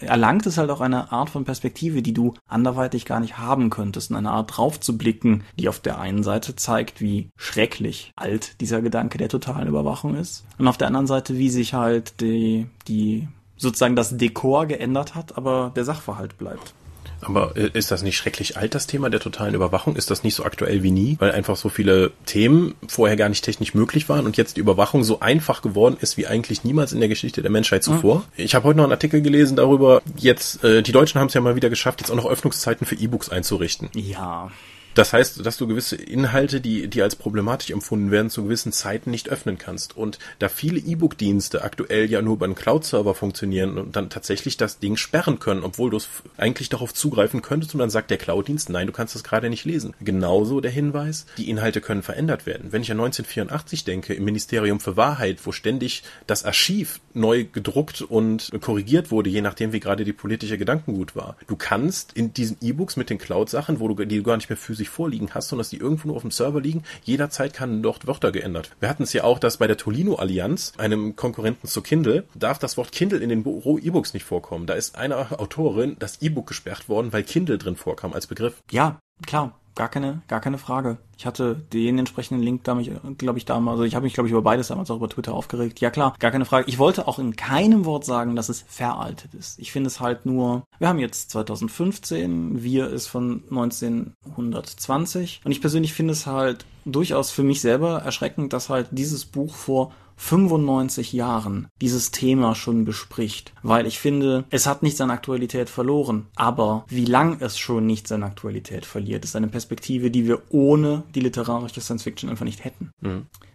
erlangt es halt auch eine Art von Perspektive, die du anderweitig gar nicht haben könntest, eine Art drauf zu blicken, die auf der einen Seite zeigt, wie schrecklich alt dieser Gedanke der totalen Überwachung ist, und auf der anderen Seite, wie sich halt die, die sozusagen das Dekor geändert hat, aber der Sachverhalt bleibt. Aber äh, ist das nicht schrecklich alt, das Thema der totalen Überwachung? Ist das nicht so aktuell wie nie? Weil einfach so viele Themen vorher gar nicht technisch möglich waren und jetzt die Überwachung so einfach geworden ist wie eigentlich niemals in der Geschichte der Menschheit zuvor. Ich habe heute noch einen Artikel gelesen darüber, jetzt, äh, die Deutschen haben es ja mal wieder geschafft, jetzt auch noch Öffnungszeiten für E-Books einzurichten. Ja, Das heißt, dass du gewisse Inhalte, die, die als problematisch empfunden werden, zu gewissen Zeiten nicht öffnen kannst. Und da viele E-Book-Dienste aktuell ja nur über einen Cloud-Server funktionieren und dann tatsächlich das Ding sperren können, obwohl du es eigentlich darauf zugreifen könntest und dann sagt der Cloud-Dienst, nein, du kannst das gerade nicht lesen. Genauso der Hinweis, die Inhalte können verändert werden. Wenn ich an 1984 denke, im Ministerium für Wahrheit, wo ständig das Archiv neu gedruckt und korrigiert wurde, je nachdem, wie gerade die politische Gedankengut war. Du kannst in diesen E-Books mit den Cloud-Sachen, wo du die du gar nicht mehr physisch vorliegen hast, sondern dass die irgendwo nur auf dem Server liegen, jederzeit kann dort Wörter geändert. Wir hatten es ja auch, dass bei der Tolino-Allianz, einem Konkurrenten zu Kindle, darf das Wort Kindle in den Büro E-Books nicht vorkommen. Da ist einer Autorin das E-Book gesperrt worden, weil Kindle drin vorkam als Begriff. ja, klar, gar keine, gar keine Frage. Ich hatte den entsprechenden Link da mich, glaube ich, damals, also ich habe mich, glaube ich, über beides damals auch über Twitter aufgeregt. Ja klar, gar keine Frage. Ich wollte auch in keinem Wort sagen, dass es veraltet ist. Ich finde es halt nur, wir haben jetzt 2015, wir ist von 1920 und ich persönlich finde es halt durchaus für mich selber erschreckend, dass halt dieses Buch vor 95 Jahren dieses Thema schon bespricht, weil ich finde, es hat nicht seine Aktualität verloren, aber wie lang es schon nicht seine Aktualität verliert, ist eine Perspektive, die wir ohne die literarische Science Fiction einfach nicht hätten.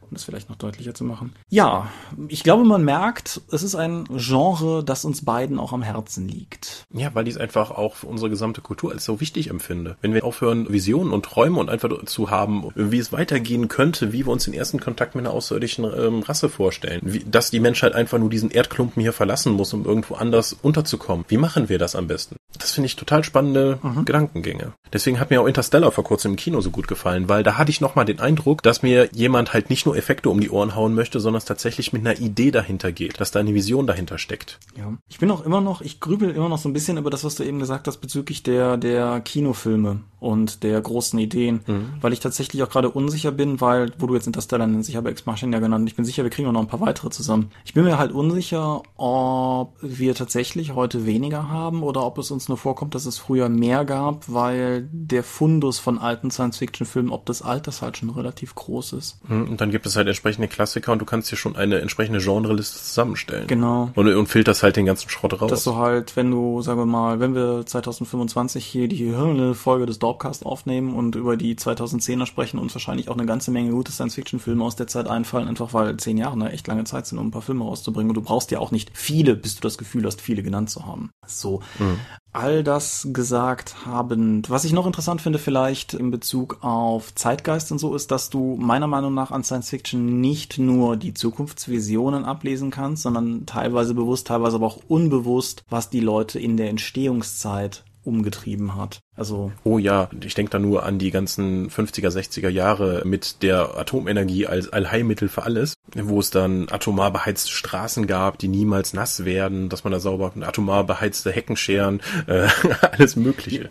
Um das vielleicht noch deutlicher zu machen. Ja, ich glaube, man merkt, es ist ein Genre, das uns beiden auch am Herzen liegt. Ja, weil ich es einfach auch für unsere gesamte Kultur als so wichtig empfinde. Wenn wir aufhören, Visionen und Träume und einfach zu haben, wie es weitergehen könnte, wie wir uns den ersten Kontakt mit einer außerirdischen ähm, Rasse vorstellen, wie, dass die Menschheit einfach nur diesen Erdklumpen hier verlassen muss, um irgendwo anders unterzukommen. Wie machen wir das am besten? Das finde ich total spannende Gedankengänge. Deswegen hat mir auch Interstellar vor kurzem im Kino so gut gefallen, weil da hatte ich nochmal den Eindruck, dass mir jemand halt nicht nur Effekte um die Ohren hauen möchte, sondern es tatsächlich mit einer Idee dahinter geht, dass da eine Vision dahinter steckt. Ja. Ich bin auch immer noch, ich grübel immer noch so ein bisschen über das, was du eben gesagt hast bezüglich der, der Kinofilme und der großen Ideen, weil ich tatsächlich auch gerade unsicher bin, weil, wo du jetzt Interstellar nennst, ich habe Ex Machina ja genannt, ich bin sicher, wir kriegen auch noch ein paar weitere zusammen. Ich bin mir halt unsicher, ob wir tatsächlich heute weniger haben oder ob es uns nur vorkommt, dass es früher mehr gab, weil der Fundus von alten Science-Fiction-Filmen, ob des Alters halt schon relativ groß ist. Mhm, Und dann gibt es halt entsprechende Klassiker und du kannst dir schon eine entsprechende Genreliste zusammenstellen. Genau. Und, und filterst halt den ganzen Schrott raus. Dass du halt, wenn du, sagen wir mal, wenn wir 2025 hier die Folge des Dorpcast aufnehmen und über die 2010er sprechen, uns wahrscheinlich auch eine ganze Menge gute Science-Fiction-Filme aus der Zeit einfallen, einfach weil zehn Jahre eine echt lange Zeit sind, um ein paar Filme rauszubringen. Und du brauchst ja auch nicht viele, bis du das Gefühl hast, viele genannt zu haben. So. All das gesagt habend. Was ich noch interessant finde vielleicht in Bezug auf Zeitgeist und so ist, dass du meiner Meinung nach an Science Fiction nicht nur die Zukunftsvisionen ablesen kannst, sondern teilweise bewusst, teilweise aber auch unbewusst, was die Leute in der Entstehungszeit umgetrieben hat. Also Oh ja, ich denke da nur an die ganzen 50er, 60er Jahre mit der Atomenergie als Allheilmittel für alles, wo es dann atomar beheizte Straßen gab, die niemals nass werden, dass man da sauber atomar beheizte Hecken scheren, äh, alles Mögliche.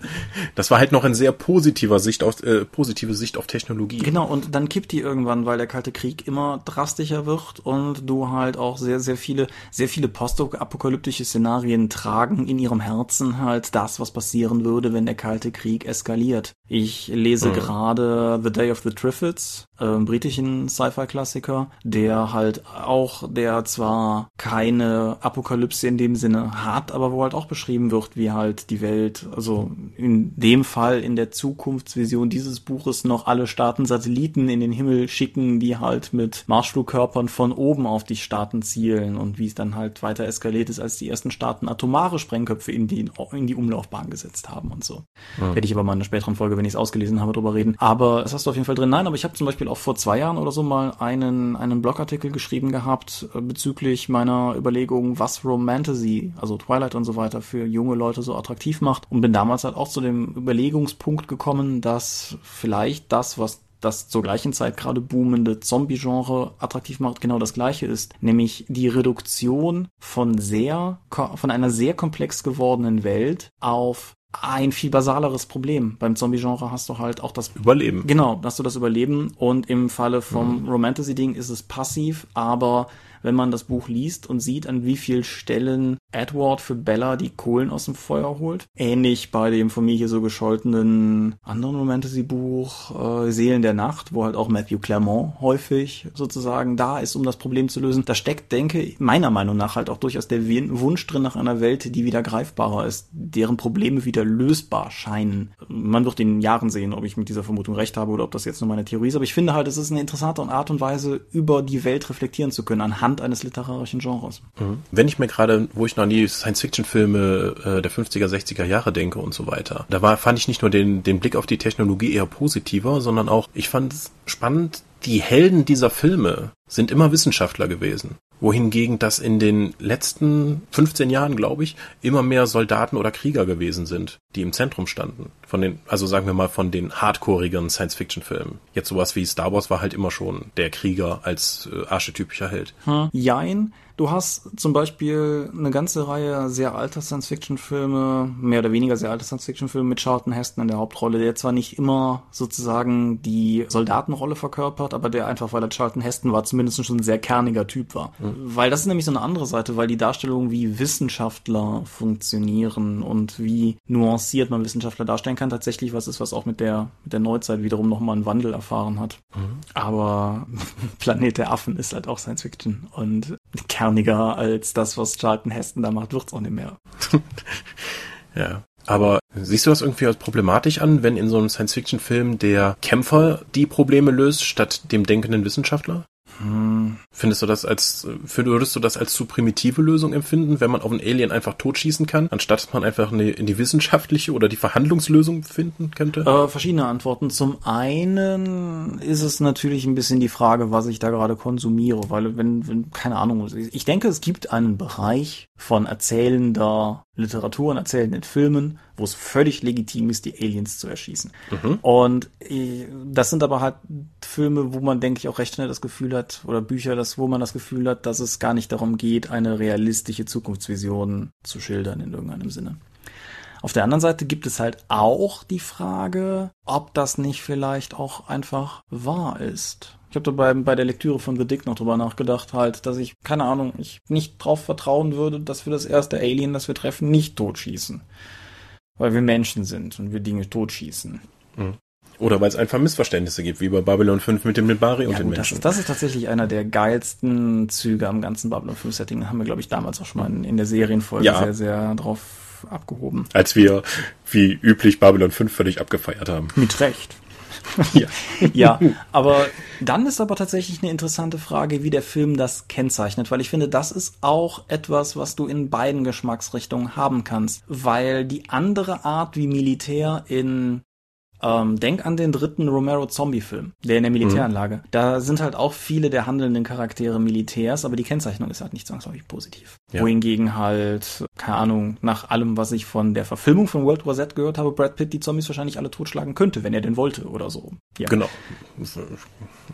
Das war halt noch ein sehr positiver Sicht auf äh, positive Sicht auf Technologie. Genau, und dann kippt die irgendwann, weil der Kalte Krieg immer drastischer wird und du halt auch sehr, sehr viele, sehr viele postapokalyptische Szenarien tragen in ihrem Herzen halt das, was passieren würde, wenn der Kalte Krieg eskaliert. Ich lese mhm. gerade The Day of the Triffids, äh, britischen Sci-Fi-Klassiker, der halt auch, der zwar keine Apokalypse in dem Sinne hat, aber wo halt auch beschrieben wird, wie halt die Welt, also in dem Fall in der Zukunftsvision dieses Buches noch alle Staaten Satelliten in den Himmel schicken, die halt mit Marschflugkörpern von oben auf die Staaten zielen und wie es dann halt weiter eskaliert ist, als die ersten Staaten atomare Sprengköpfe in die, in die Umlaufbahn gesetzt haben und so. Mhm. Werde ich aber mal in einer späteren Folge wenn ich es ausgelesen habe, drüber reden. Aber das hast du auf jeden Fall drin. Nein, aber ich habe zum Beispiel auch vor zwei Jahren oder so mal einen, einen Blogartikel geschrieben gehabt äh, bezüglich meiner Überlegung, was Romantasy, also Twilight und so weiter, für junge Leute so attraktiv macht. Und bin damals halt auch zu dem Überlegungspunkt gekommen, dass vielleicht das, was das zur gleichen Zeit gerade boomende Zombie-Genre attraktiv macht, genau das gleiche ist, nämlich die Reduktion von sehr, von einer sehr komplex gewordenen Welt auf ein viel basaleres Problem. Beim Zombie-Genre hast du halt auch das Überleben. Genau, hast du das Überleben und im Falle vom mhm. Romantasy-Ding ist es passiv, aber wenn man das Buch liest und sieht, an wie vielen Stellen Edward für Bella die Kohlen aus dem Feuer holt. Ähnlich bei dem von mir hier so gescholtenen anderen Fantasy-Buch äh, Seelen der Nacht, wo halt auch Matthew Clermont häufig sozusagen da ist, um das Problem zu lösen. Da steckt, denke meiner Meinung nach halt auch durchaus der Wunsch drin nach einer Welt, die wieder greifbarer ist, deren Probleme wieder lösbar scheinen. Man wird in Jahren sehen, ob ich mit dieser Vermutung recht habe oder ob das jetzt nur meine Theorie ist. Aber ich finde halt, es ist eine interessante Art und Weise, über die Welt reflektieren zu können, anhand eines literarischen Genres. Mhm. Wenn ich mir gerade, wo ich noch an die Science-Fiction-Filme äh, der 50er, 60er Jahre denke und so weiter. Da war, fand ich nicht nur den, den Blick auf die Technologie eher positiver, sondern auch, ich fand es spannend, die Helden dieser Filme sind immer Wissenschaftler gewesen. Wohingegen das in den letzten 15 Jahren, glaube ich, immer mehr Soldaten oder Krieger gewesen sind, die im Zentrum standen. Von den, also sagen wir mal von den hardcoreigen Science-Fiction-Filmen. Jetzt sowas wie Star Wars war halt immer schon der Krieger als äh, archetypischer Held. Hm. Jein. Du hast zum Beispiel eine ganze Reihe sehr alter Science-Fiction-Filme, mehr oder weniger sehr alte Science-Fiction-Filme mit Charlton Heston in der Hauptrolle, der zwar nicht immer sozusagen die Soldatenrolle verkörpert, aber der einfach, weil er Charlton Heston war, zumindest schon ein sehr kerniger Typ war. Mhm. Weil das ist nämlich so eine andere Seite, weil die Darstellung, wie Wissenschaftler funktionieren und wie nuanciert man Wissenschaftler darstellen kann, tatsächlich was ist, was auch mit der, mit der Neuzeit wiederum nochmal einen Wandel erfahren hat. Mhm. Aber Planet der Affen ist halt auch Science-Fiction und kerniger als das, was Charlton Heston da macht, wird's auch nicht mehr. ja. Aber siehst du das irgendwie als problematisch an, wenn in so einem Science-Fiction-Film der Kämpfer die Probleme löst, statt dem denkenden Wissenschaftler? Findest du das als, würdest du das als zu primitive Lösung empfinden, wenn man auf einen Alien einfach totschießen kann, anstatt dass man einfach eine, in die wissenschaftliche oder die Verhandlungslösung finden könnte? Äh, verschiedene Antworten. Zum einen ist es natürlich ein bisschen die Frage, was ich da gerade konsumiere, weil wenn, wenn, keine Ahnung, ich denke, es gibt einen Bereich von erzählender Literatur und erzählenden Filmen, wo es völlig legitim ist, die Aliens zu erschießen. Mhm. Und äh, das sind aber halt Filme, wo man, denke ich, auch recht schnell das Gefühl hat, oder Bücher, das, wo man das Gefühl hat, dass es gar nicht darum geht, eine realistische Zukunftsvision zu schildern in irgendeinem Sinne. Auf der anderen Seite gibt es halt auch die Frage, ob das nicht vielleicht auch einfach wahr ist. Ich habe dabei bei der Lektüre von The Dick noch drüber nachgedacht, halt, dass ich, keine Ahnung, ich nicht drauf vertrauen würde, dass wir das erste Alien, das wir treffen, nicht totschießen. Weil wir Menschen sind und wir Dinge totschießen. Mhm. Oder weil es einfach Missverständnisse gibt, wie bei Babylon 5 mit dem Nibari ja, und den Menschen. Das ist, das ist tatsächlich einer der geilsten Züge am ganzen Babylon 5 Setting. Da haben wir, glaube ich, damals auch schon mal in, in der Serienfolge ja. sehr, sehr drauf abgehoben. Als wir, wie üblich, Babylon 5 völlig abgefeiert haben. Mit Recht. Ja. ja, aber dann ist aber tatsächlich eine interessante Frage, wie der Film das kennzeichnet, weil ich finde, das ist auch etwas, was du in beiden Geschmacksrichtungen haben kannst, weil die andere Art, wie Militär in ähm, denk an den dritten Romero-Zombie-Film, der in der Militäranlage. Mhm. Da sind halt auch viele der handelnden Charaktere Militärs, aber die Kennzeichnung ist halt nicht zwangsläufig positiv. Ja. Wohingegen halt, keine Ahnung, nach allem, was ich von der Verfilmung von World War Z gehört habe, Brad Pitt die Zombies wahrscheinlich alle totschlagen könnte, wenn er denn wollte oder so. Ja. Genau.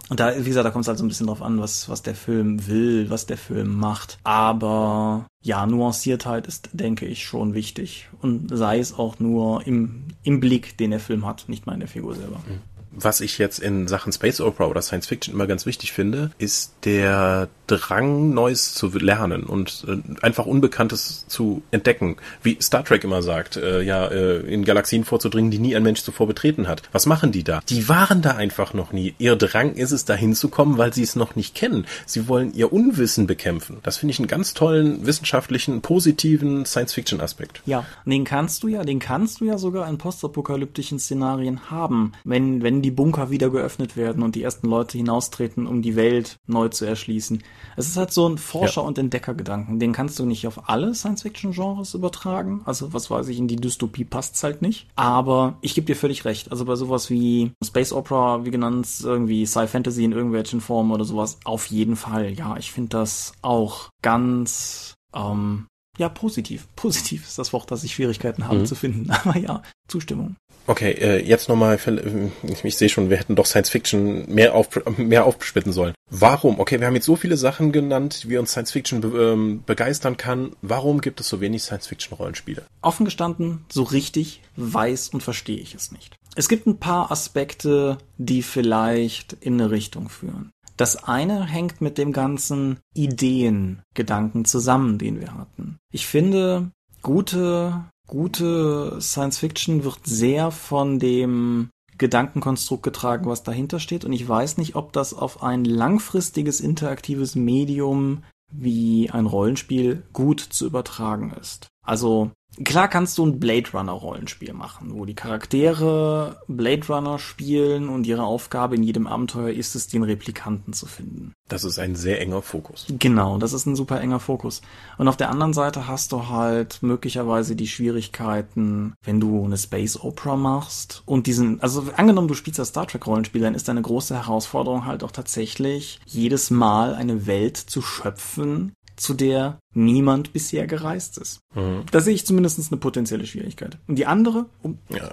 Und da, wie gesagt, da kommt es halt so ein bisschen drauf an, was, was der Film will, was der Film macht. Aber ja, Nuanciertheit ist, denke ich, schon wichtig. Und sei es auch nur im, im Blick, den der Film hat, nicht mal in der Figur selber. Was ich jetzt in Sachen Space Opera oder Science Fiction immer ganz wichtig finde, ist der Drang, Neues zu lernen und äh, einfach Unbekanntes zu entdecken. Wie Star Trek immer sagt, äh, ja, äh, in Galaxien vorzudringen, die nie ein Mensch zuvor betreten hat. Was machen die da? Die waren da einfach noch nie. Ihr Drang ist es, da hinzukommen, weil sie es noch nicht kennen. Sie wollen ihr Unwissen bekämpfen. Das finde ich einen ganz tollen, wissenschaftlichen, positiven Science-Fiction-Aspekt. Ja, den kannst du ja, den kannst du ja sogar in postapokalyptischen Szenarien haben, wenn, wenn die Bunker wieder geöffnet werden und die ersten Leute hinaustreten, um die Welt neu zu erschließen. Es ist halt so ein Forscher- ja. und Entdeckergedanken. Den kannst du nicht auf alle Science-Fiction-Genres übertragen. Also, was weiß ich, in die Dystopie passt's halt nicht. Aber ich gebe dir völlig recht. Also bei sowas wie Space Opera, wie genannt, irgendwie Sci-Fantasy in irgendwelchen Formen oder sowas, auf jeden Fall. Ja, ich finde das auch ganz ähm, ja, positiv. Positiv ist das Wort, das ich Schwierigkeiten habe mhm. zu finden. Aber ja, Zustimmung. Okay, äh, jetzt nochmal, ich, ich sehe schon, wir hätten doch Science Fiction mehr, auf, mehr aufsplitten sollen. Warum? Okay, wir haben jetzt so viele Sachen genannt, wie uns Science Fiction ähm, begeistern kann. Warum gibt es so wenig Science Fiction Rollenspiele? Offen gestanden, so richtig weiß und verstehe ich es nicht. Es gibt ein paar Aspekte, die vielleicht in eine Richtung führen. Das eine hängt mit dem ganzen Ideengedanken zusammen, den wir hatten. Ich finde, gute, gute Science Fiction wird sehr von dem Gedankenkonstrukt getragen, was dahinter steht. Und ich weiß nicht, ob das auf ein langfristiges interaktives Medium wie ein Rollenspiel gut zu übertragen ist. Also Klar kannst du ein Blade Runner Rollenspiel machen, wo die Charaktere Blade Runner spielen und ihre Aufgabe in jedem Abenteuer ist es, den Replikanten zu finden. Das ist ein sehr enger Fokus. Genau, das ist ein super enger Fokus. Und auf der anderen Seite hast du halt möglicherweise die Schwierigkeiten, wenn du eine Space Opera machst und diesen, also angenommen du spielst das Star Trek Rollenspiel, dann ist deine große Herausforderung halt auch tatsächlich jedes Mal eine Welt zu schöpfen, zu der niemand bisher gereist ist. Mhm. Da sehe ich zumindest eine potenzielle Schwierigkeit. Und die andere, um ja.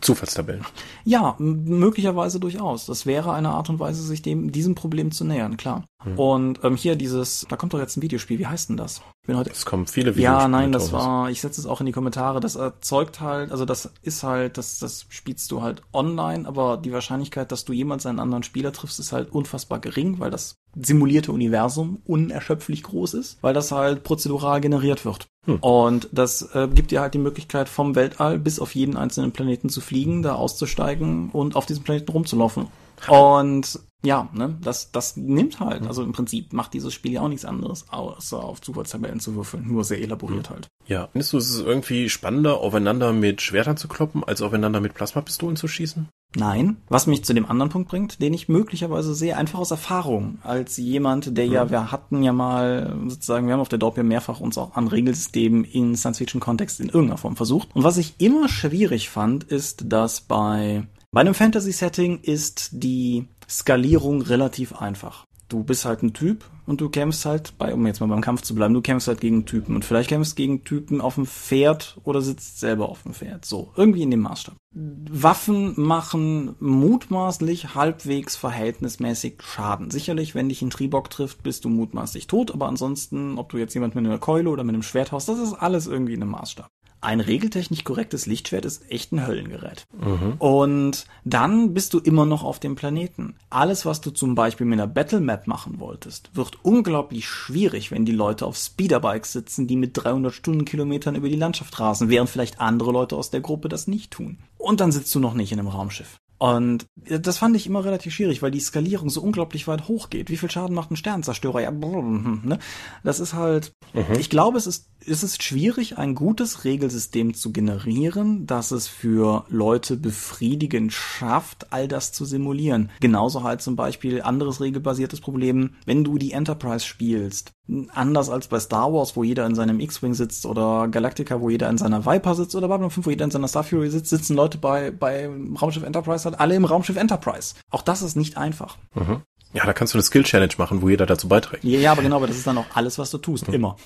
Zufallstabellen. Ja, möglicherweise durchaus. Das wäre eine Art und Weise, sich dem diesem Problem zu nähern, klar. Hm. Und ähm, hier dieses, da kommt doch jetzt ein Videospiel. Wie heißt denn das? Ich bin heute. Es kommen viele Videospiele. Ja, nein, das war. Ich setze es auch in die Kommentare. Das erzeugt halt, also das ist halt, das das spielst du halt online, aber die Wahrscheinlichkeit, dass du jemals einen anderen Spieler triffst, ist halt unfassbar gering, weil das simulierte Universum unerschöpflich groß ist, weil das halt prozedural generiert wird. Hm. Und das äh, gibt dir halt die Möglichkeit, vom Weltall bis auf jeden einzelnen Planeten zu fliegen, da auszusteigen und auf diesem Planeten rumzulaufen. Und ja, ne, das, das nimmt halt, also im Prinzip macht dieses Spiel ja auch nichts anderes, außer auf Zufallstabellen zu würfeln, nur sehr elaboriert halt. Ja, findest du, es ist irgendwie spannender, aufeinander mit Schwertern zu kloppen, als aufeinander mit Plasmapistolen zu schießen? Nein, was mich zu dem anderen Punkt bringt, den ich möglicherweise sehe, einfach aus Erfahrung, als jemand, der ja, mhm. wir hatten ja mal sozusagen, wir haben auf der Dorp ja mehrfach uns auch an Regelsystemen in Science-Fiction-Kontext in irgendeiner Form versucht. Und was ich immer schwierig fand, ist, dass bei bei einem Fantasy-Setting ist die Skalierung relativ einfach. Du bist halt ein Typ und du kämpfst halt bei, um jetzt mal beim Kampf zu bleiben, du kämpfst halt gegen Typen und vielleicht kämpfst gegen Typen auf dem Pferd oder sitzt selber auf dem Pferd. So, irgendwie in dem Maßstab. Waffen machen mutmaßlich halbwegs verhältnismäßig Schaden. Sicherlich, wenn dich ein Tribok trifft, bist du mutmaßlich tot, aber ansonsten, ob du jetzt jemand mit einer Keule oder mit einem Schwert hast, das ist alles irgendwie in einem Maßstab ein regeltechnisch korrektes Lichtschwert ist echt ein Höllengerät. Mhm. Und dann bist du immer noch auf dem Planeten. Alles, was du zum Beispiel mit einer Battle Map machen wolltest, wird unglaublich schwierig, wenn die Leute auf Speederbikes sitzen, die mit 300 Stundenkilometern über die Landschaft rasen, während vielleicht andere Leute aus der Gruppe das nicht tun. Und dann sitzt du noch nicht in einem Raumschiff. Und das fand ich immer relativ schwierig, weil die Skalierung so unglaublich weit hochgeht. Wie viel Schaden macht ein Sternzerstörer? Ja, ne? Das ist halt, mhm. ich glaube, es ist, es ist schwierig, ein gutes Regelsystem zu generieren, das es für Leute befriedigend schafft, all das zu simulieren. Genauso halt zum Beispiel anderes regelbasiertes Problem, wenn du die Enterprise spielst. Anders als bei Star Wars, wo jeder in seinem X-Wing sitzt, oder Galactica, wo jeder in seiner Viper sitzt, oder Babylon 5, wo jeder in seiner Star Fury sitzt, sitzen Leute bei, bei Raumschiff Enterprise halt alle im Raumschiff Enterprise. Auch das ist nicht einfach. Mhm. Ja, da kannst du eine Skill-Challenge machen, wo jeder dazu beiträgt. Ja, ja, aber genau, aber das ist dann auch alles, was du tust, mhm. immer.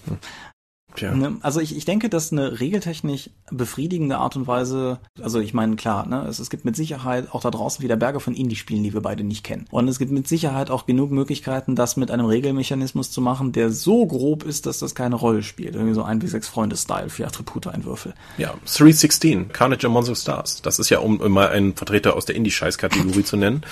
Tja. Ne? Also ich, ich denke, dass eine regeltechnisch befriedigende Art und Weise, also ich meine, klar, ne, es, es gibt mit Sicherheit auch da draußen wieder Berge von Indie-Spielen, die wir beide nicht kennen. Und es gibt mit Sicherheit auch genug Möglichkeiten, das mit einem Regelmechanismus zu machen, der so grob ist, dass das keine Rolle spielt. Irgendwie so ein wie sechs Freunde-Style für Attribute-Einwürfel. Ja, 316, Carnage Among the Stars. Das ist ja, um mal einen Vertreter aus der Indie-Scheiß-Kategorie zu nennen.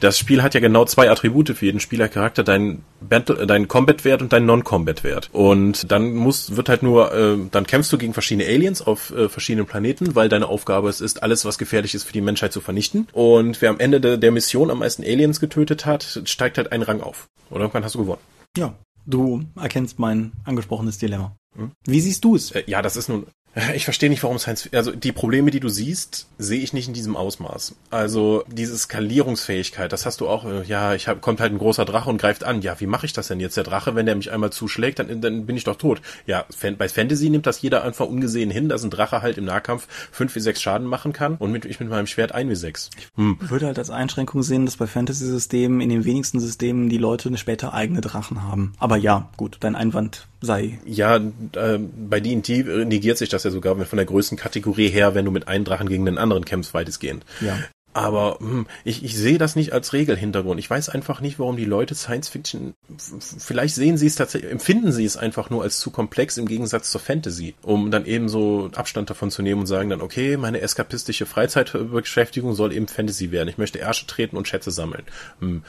Das Spiel hat ja genau zwei Attribute für jeden Spielercharakter, dein, dein Combat-Wert und dein Non-Combat-Wert. Und dann wird halt nur, äh, dann kämpfst du gegen verschiedene Aliens auf äh, verschiedenen Planeten, weil deine Aufgabe es ist, alles, was gefährlich ist für die Menschheit zu vernichten. Und wer am Ende de, der Mission am meisten Aliens getötet hat, steigt halt einen Rang auf. Oder irgendwann hast du gewonnen. Ja, du erkennst mein angesprochenes Dilemma. Hm? Wie siehst du es? Äh, ja, das ist nun ich verstehe nicht, warum Science also die Probleme, die du siehst, sehe ich nicht in diesem Ausmaß. Also diese Skalierungsfähigkeit, das hast du auch. Äh, ja, ich hab, kommt halt ein großer Drache und greift an. Ja, wie mache ich das denn jetzt? Der Drache, wenn der mich einmal zuschlägt, dann, dann bin ich doch tot. Ja, bei Fantasy nimmt das jeder einfach ungesehen hin, dass ein Drache halt im Nahkampf fünf wie sechs Schaden machen kann und mit, ich mit meinem Schwert ein wie sechs. Hm. Ich würde halt als Einschränkung sehen, dass bei Fantasy-Systemen in den wenigsten Systemen die Leute später eigene Drachen haben. Aber ja, gut, dein Einwand sei. Ja, äh, bei D&D negiert sich das ja sogar von der größten Kategorie her, wenn du mit einem Drachen gegen den anderen kämpfst, weitestgehend. Ja. Aber hm, ich, ich sehe das nicht als Regelhintergrund. Ich weiß einfach nicht, warum die Leute Science Fiction, vielleicht sehen sie es tatsächlich, empfinden sie es einfach nur als zu komplex im Gegensatz zur Fantasy, um dann eben so Abstand davon zu nehmen und sagen dann, okay, meine eskapistische Freizeitbeschäftigung soll eben Fantasy werden. Ich möchte Ärsche treten und Schätze sammeln. Hm,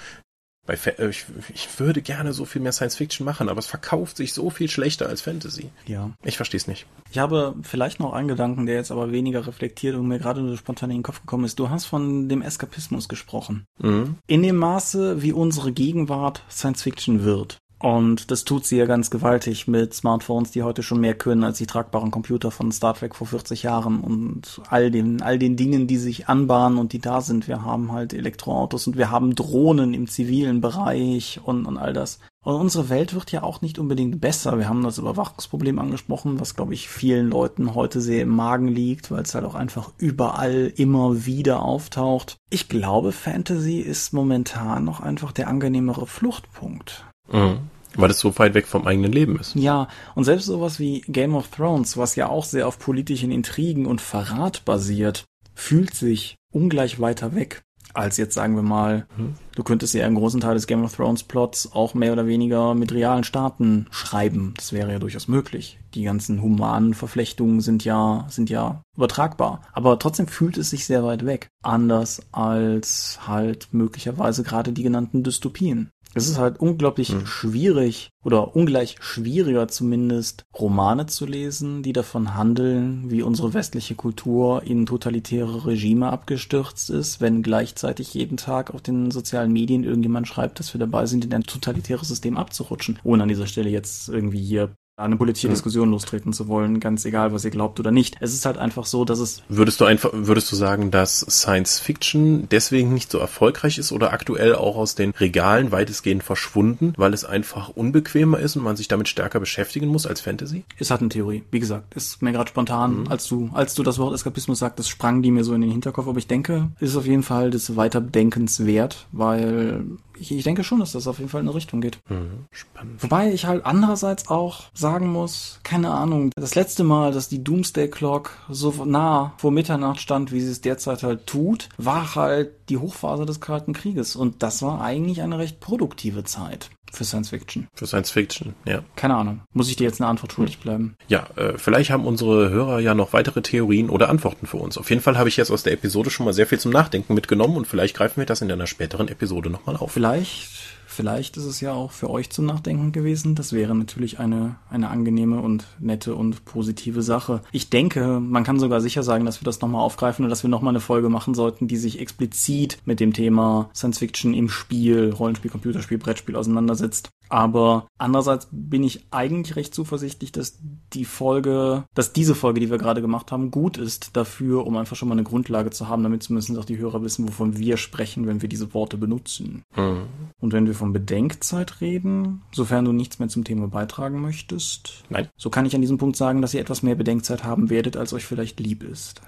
bei äh, ich, ich würde gerne so viel mehr Science Fiction machen, aber es verkauft sich so viel schlechter als Fantasy. Ja. Ich verstehe es nicht. Ich habe vielleicht noch einen Gedanken, der jetzt aber weniger reflektiert und mir gerade nur spontan in den Kopf gekommen ist. Du hast von dem Eskapismus gesprochen. Mhm. In dem Maße, wie unsere Gegenwart Science Fiction wird, und das tut sie ja ganz gewaltig mit Smartphones, die heute schon mehr können als die tragbaren Computer von Star Trek vor 40 Jahren und all den, all den Dingen, die sich anbahnen und die da sind. Wir haben halt Elektroautos und wir haben Drohnen im zivilen Bereich und, und all das. Und unsere Welt wird ja auch nicht unbedingt besser. Wir haben das Überwachungsproblem angesprochen, was, glaube ich, vielen Leuten heute sehr im Magen liegt, weil es halt auch einfach überall immer wieder auftaucht. Ich glaube, Fantasy ist momentan noch einfach der angenehmere Fluchtpunkt. Mhm. Weil es so weit weg vom eigenen Leben ist. Ja, und selbst sowas wie Game of Thrones, was ja auch sehr auf politischen Intrigen und Verrat basiert, fühlt sich ungleich weiter weg als jetzt sagen wir mal, mhm. du könntest ja einen großen Teil des Game of Thrones Plots auch mehr oder weniger mit realen Staaten schreiben. Das wäre ja durchaus möglich. Die ganzen humanen Verflechtungen sind ja, sind ja übertragbar. Aber trotzdem fühlt es sich sehr weit weg. Anders als halt möglicherweise gerade die genannten Dystopien. Es ist halt unglaublich hm. schwierig oder ungleich schwieriger zumindest Romane zu lesen, die davon handeln, wie unsere westliche Kultur in totalitäre Regime abgestürzt ist, wenn gleichzeitig jeden Tag auf den sozialen Medien irgendjemand schreibt, dass wir dabei sind, in ein totalitäres System abzurutschen, ohne an dieser Stelle jetzt irgendwie hier eine politische hm. Diskussion lostreten zu wollen, ganz egal, was ihr glaubt oder nicht. Es ist halt einfach so, dass es. Würdest du einfach, würdest du sagen, dass Science Fiction deswegen nicht so erfolgreich ist oder aktuell auch aus den Regalen weitestgehend verschwunden, weil es einfach unbequemer ist und man sich damit stärker beschäftigen muss als Fantasy? Es hat eine Theorie. Wie gesagt, ist mir gerade spontan, mhm. als du, als du das Wort Eskapismus sagtest, sprang die mir so in den Hinterkopf. Aber ich denke, ist auf jeden Fall des Weiterbedenkens wert, weil ich, ich denke schon, dass das auf jeden Fall in eine Richtung geht. Mhm, spannend. Wobei ich halt andererseits auch sagen muss, keine Ahnung, das letzte Mal, dass die Doomsday Clock so nah vor Mitternacht stand, wie sie es derzeit halt tut, war halt die Hochphase des Kalten Krieges. Und das war eigentlich eine recht produktive Zeit. Für Science Fiction. Für Science Fiction, ja. Keine Ahnung. Muss ich dir jetzt eine Antwort schuldig bleiben? Ja, äh, vielleicht haben unsere Hörer ja noch weitere Theorien oder Antworten für uns. Auf jeden Fall habe ich jetzt aus der Episode schon mal sehr viel zum Nachdenken mitgenommen und vielleicht greifen wir das in einer späteren Episode nochmal auf. Vielleicht Vielleicht ist es ja auch für euch zum Nachdenken gewesen. Das wäre natürlich eine, eine angenehme und nette und positive Sache. Ich denke, man kann sogar sicher sagen, dass wir das nochmal aufgreifen und dass wir nochmal eine Folge machen sollten, die sich explizit mit dem Thema Science Fiction im Spiel, Rollenspiel, Computerspiel, Brettspiel auseinandersetzt. Aber andererseits bin ich eigentlich recht zuversichtlich, dass die Folge, dass diese Folge, die wir gerade gemacht haben, gut ist dafür, um einfach schon mal eine Grundlage zu haben, damit zumindest auch die Hörer wissen, wovon wir sprechen, wenn wir diese Worte benutzen. Mhm. Und wenn wir von Bedenkzeit reden, sofern du nichts mehr zum Thema beitragen möchtest, Nein. so kann ich an diesem Punkt sagen, dass ihr etwas mehr Bedenkzeit haben werdet, als euch vielleicht lieb ist.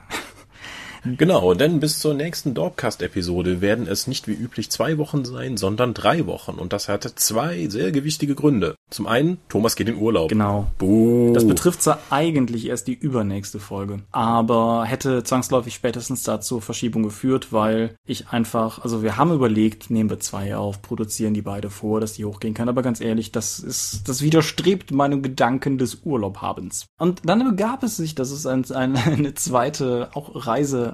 Genau, denn bis zur nächsten Dorpcast-Episode werden es nicht wie üblich zwei Wochen sein, sondern drei Wochen. Und das hatte zwei sehr gewichtige Gründe. Zum einen, Thomas geht in Urlaub. Genau. Buh. Das betrifft zwar eigentlich erst die übernächste Folge, aber hätte zwangsläufig spätestens dazu Verschiebung geführt, weil ich einfach, also wir haben überlegt, nehmen wir zwei auf, produzieren die beide vor, dass die hochgehen kann, aber ganz ehrlich, das ist, das widerstrebt meinem Gedanken des Urlaubhabens. Und dann begab es sich, dass es ein, ein, eine zweite, auch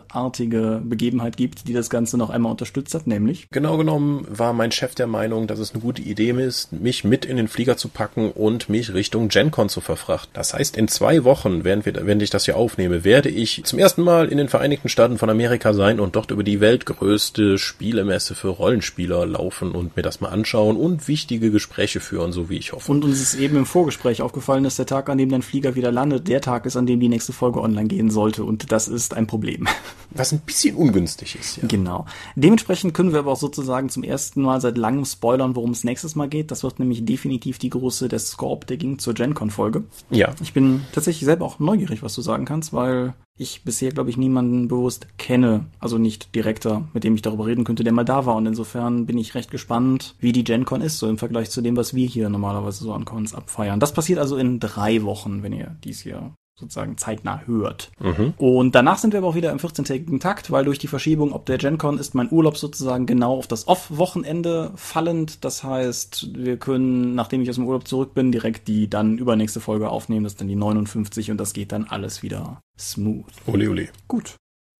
reiseartige Begebenheit gibt, die das Ganze noch einmal unterstützt hat, nämlich Genau genommen war mein Chef der Meinung, dass es eine gute Idee ist, mich mit in den Flieger zu packen und mich Richtung GenCon zu verfrachten. Das heißt, in zwei Wochen, während, wir, während ich das hier aufnehme, werde ich zum ersten Mal in den Vereinigten Staaten von Amerika sein und dort über die weltgrößte Spielemesse für Rollenspieler laufen und mir das mal anschauen und wichtige Gespräche führen, so wie ich hoffe. Und uns ist eben im Vorgespräch aufgefallen, dass der Tag, an dem dein Flieger wieder landet, der Tag ist, an dem die nächste Folge online gehen sollte. Und das ist ein Problem. Was ein bisschen ungünstig ist, ja. Genau. Dementsprechend können wir aber auch sozusagen zum ersten Mal seit langem spoilern, worum es nächstes Mal geht. Das wird nämlich definitiv die große der Scorp, der ging zur GenCon-Folge. Ja. Ich bin tatsächlich selber auch neugierig, was du sagen kannst, weil ich bisher, glaube ich, niemanden bewusst kenne, also nicht direkter, mit dem ich darüber reden könnte, der mal da war. Und insofern bin ich recht gespannt, wie die GenCon ist, so im Vergleich zu dem, was wir hier normalerweise so an Cons abfeiern. Das passiert also in drei Wochen, wenn ihr dies hier sozusagen zeitnah hört. Und danach sind wir aber auch wieder im 14-tägigen Takt, weil durch die Verschiebung ob der GenCon ist mein Urlaub sozusagen genau auf das Off-Wochenende fallend. Das heißt, wir können, nachdem ich aus dem Urlaub zurück bin, direkt die dann übernächste Folge aufnehmen. Das ist dann die 59 und das geht dann alles wieder smooth. Ole, ole. Gut.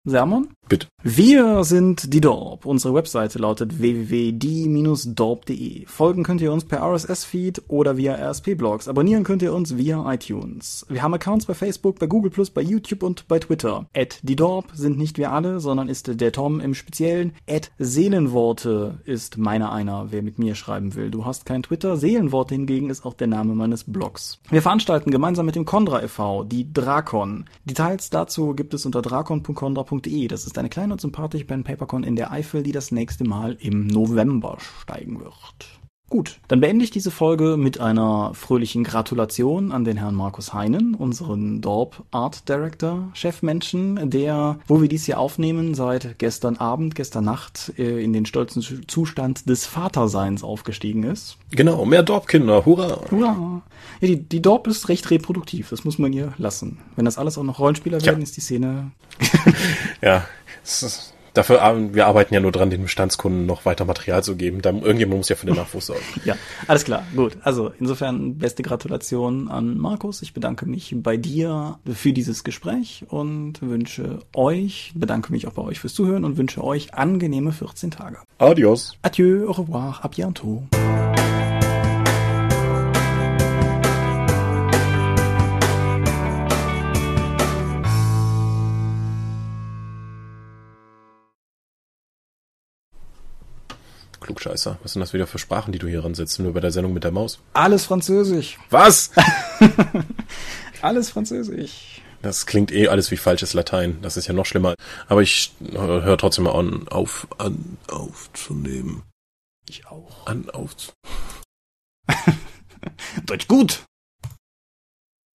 Sermon? Bitte. Wir sind die Dorp. Unsere Webseite lautet www.die-dorp.de. Folgen könnt ihr uns per RSS-Feed oder via RSP-Blogs. Abonnieren könnt ihr uns via iTunes. Wir haben Accounts bei Facebook, bei Google+, bei YouTube und bei Twitter. At die Dorp sind nicht wir alle, sondern ist der Tom im Speziellen. At Seelenworte ist meiner einer, wer mit mir schreiben will. Du hast kein Twitter. Seelenworte hingegen ist auch der Name meines Blogs. Wir veranstalten gemeinsam mit dem Condra e.V. die Drakon. Details dazu gibt es unter drakon.condra.de. Das ist eine kleine und sympathische Pen Papercon in der Eifel, die das nächste Mal im November steigen wird. Gut, dann beende ich diese Folge mit einer fröhlichen Gratulation an den Herrn Markus Heinen, unseren Dorp Art Director, Chefmenschen, der, wo wir dies hier aufnehmen, seit gestern Abend, gestern Nacht äh, in den stolzen Zustand des Vaterseins aufgestiegen ist. Genau, mehr Dorpkinder, hurra! Hurra! Ja, die, die Dorp ist recht reproduktiv, das muss man ihr lassen. Wenn das alles auch noch Rollenspieler werden, Tja. ist die Szene Ja, es ist, dafür, ar- wir arbeiten ja nur dran, den Bestandskunden noch weiter Material zu geben. Da, irgendjemand muss ja für den Nachwuchs sorgen. Ja, alles klar, gut. Also insofern beste Gratulation an Markus. Ich bedanke mich bei dir für dieses Gespräch und wünsche euch, bedanke mich auch bei euch fürs Zuhören und wünsche euch angenehme 14 Tage. Adios. Adieu, au revoir, à bientôt. Klugscheißer. Was sind das wieder für Sprachen, die du hier ransetzt? Nur bei der Sendung mit der Maus. Alles Französisch. Was? Alles Französisch. Das klingt eh alles wie falsches Latein. Das ist ja noch schlimmer. Aber ich höre trotzdem mal an, auf, an, aufzunehmen. Ich auch. An, auf. Deutsch gut.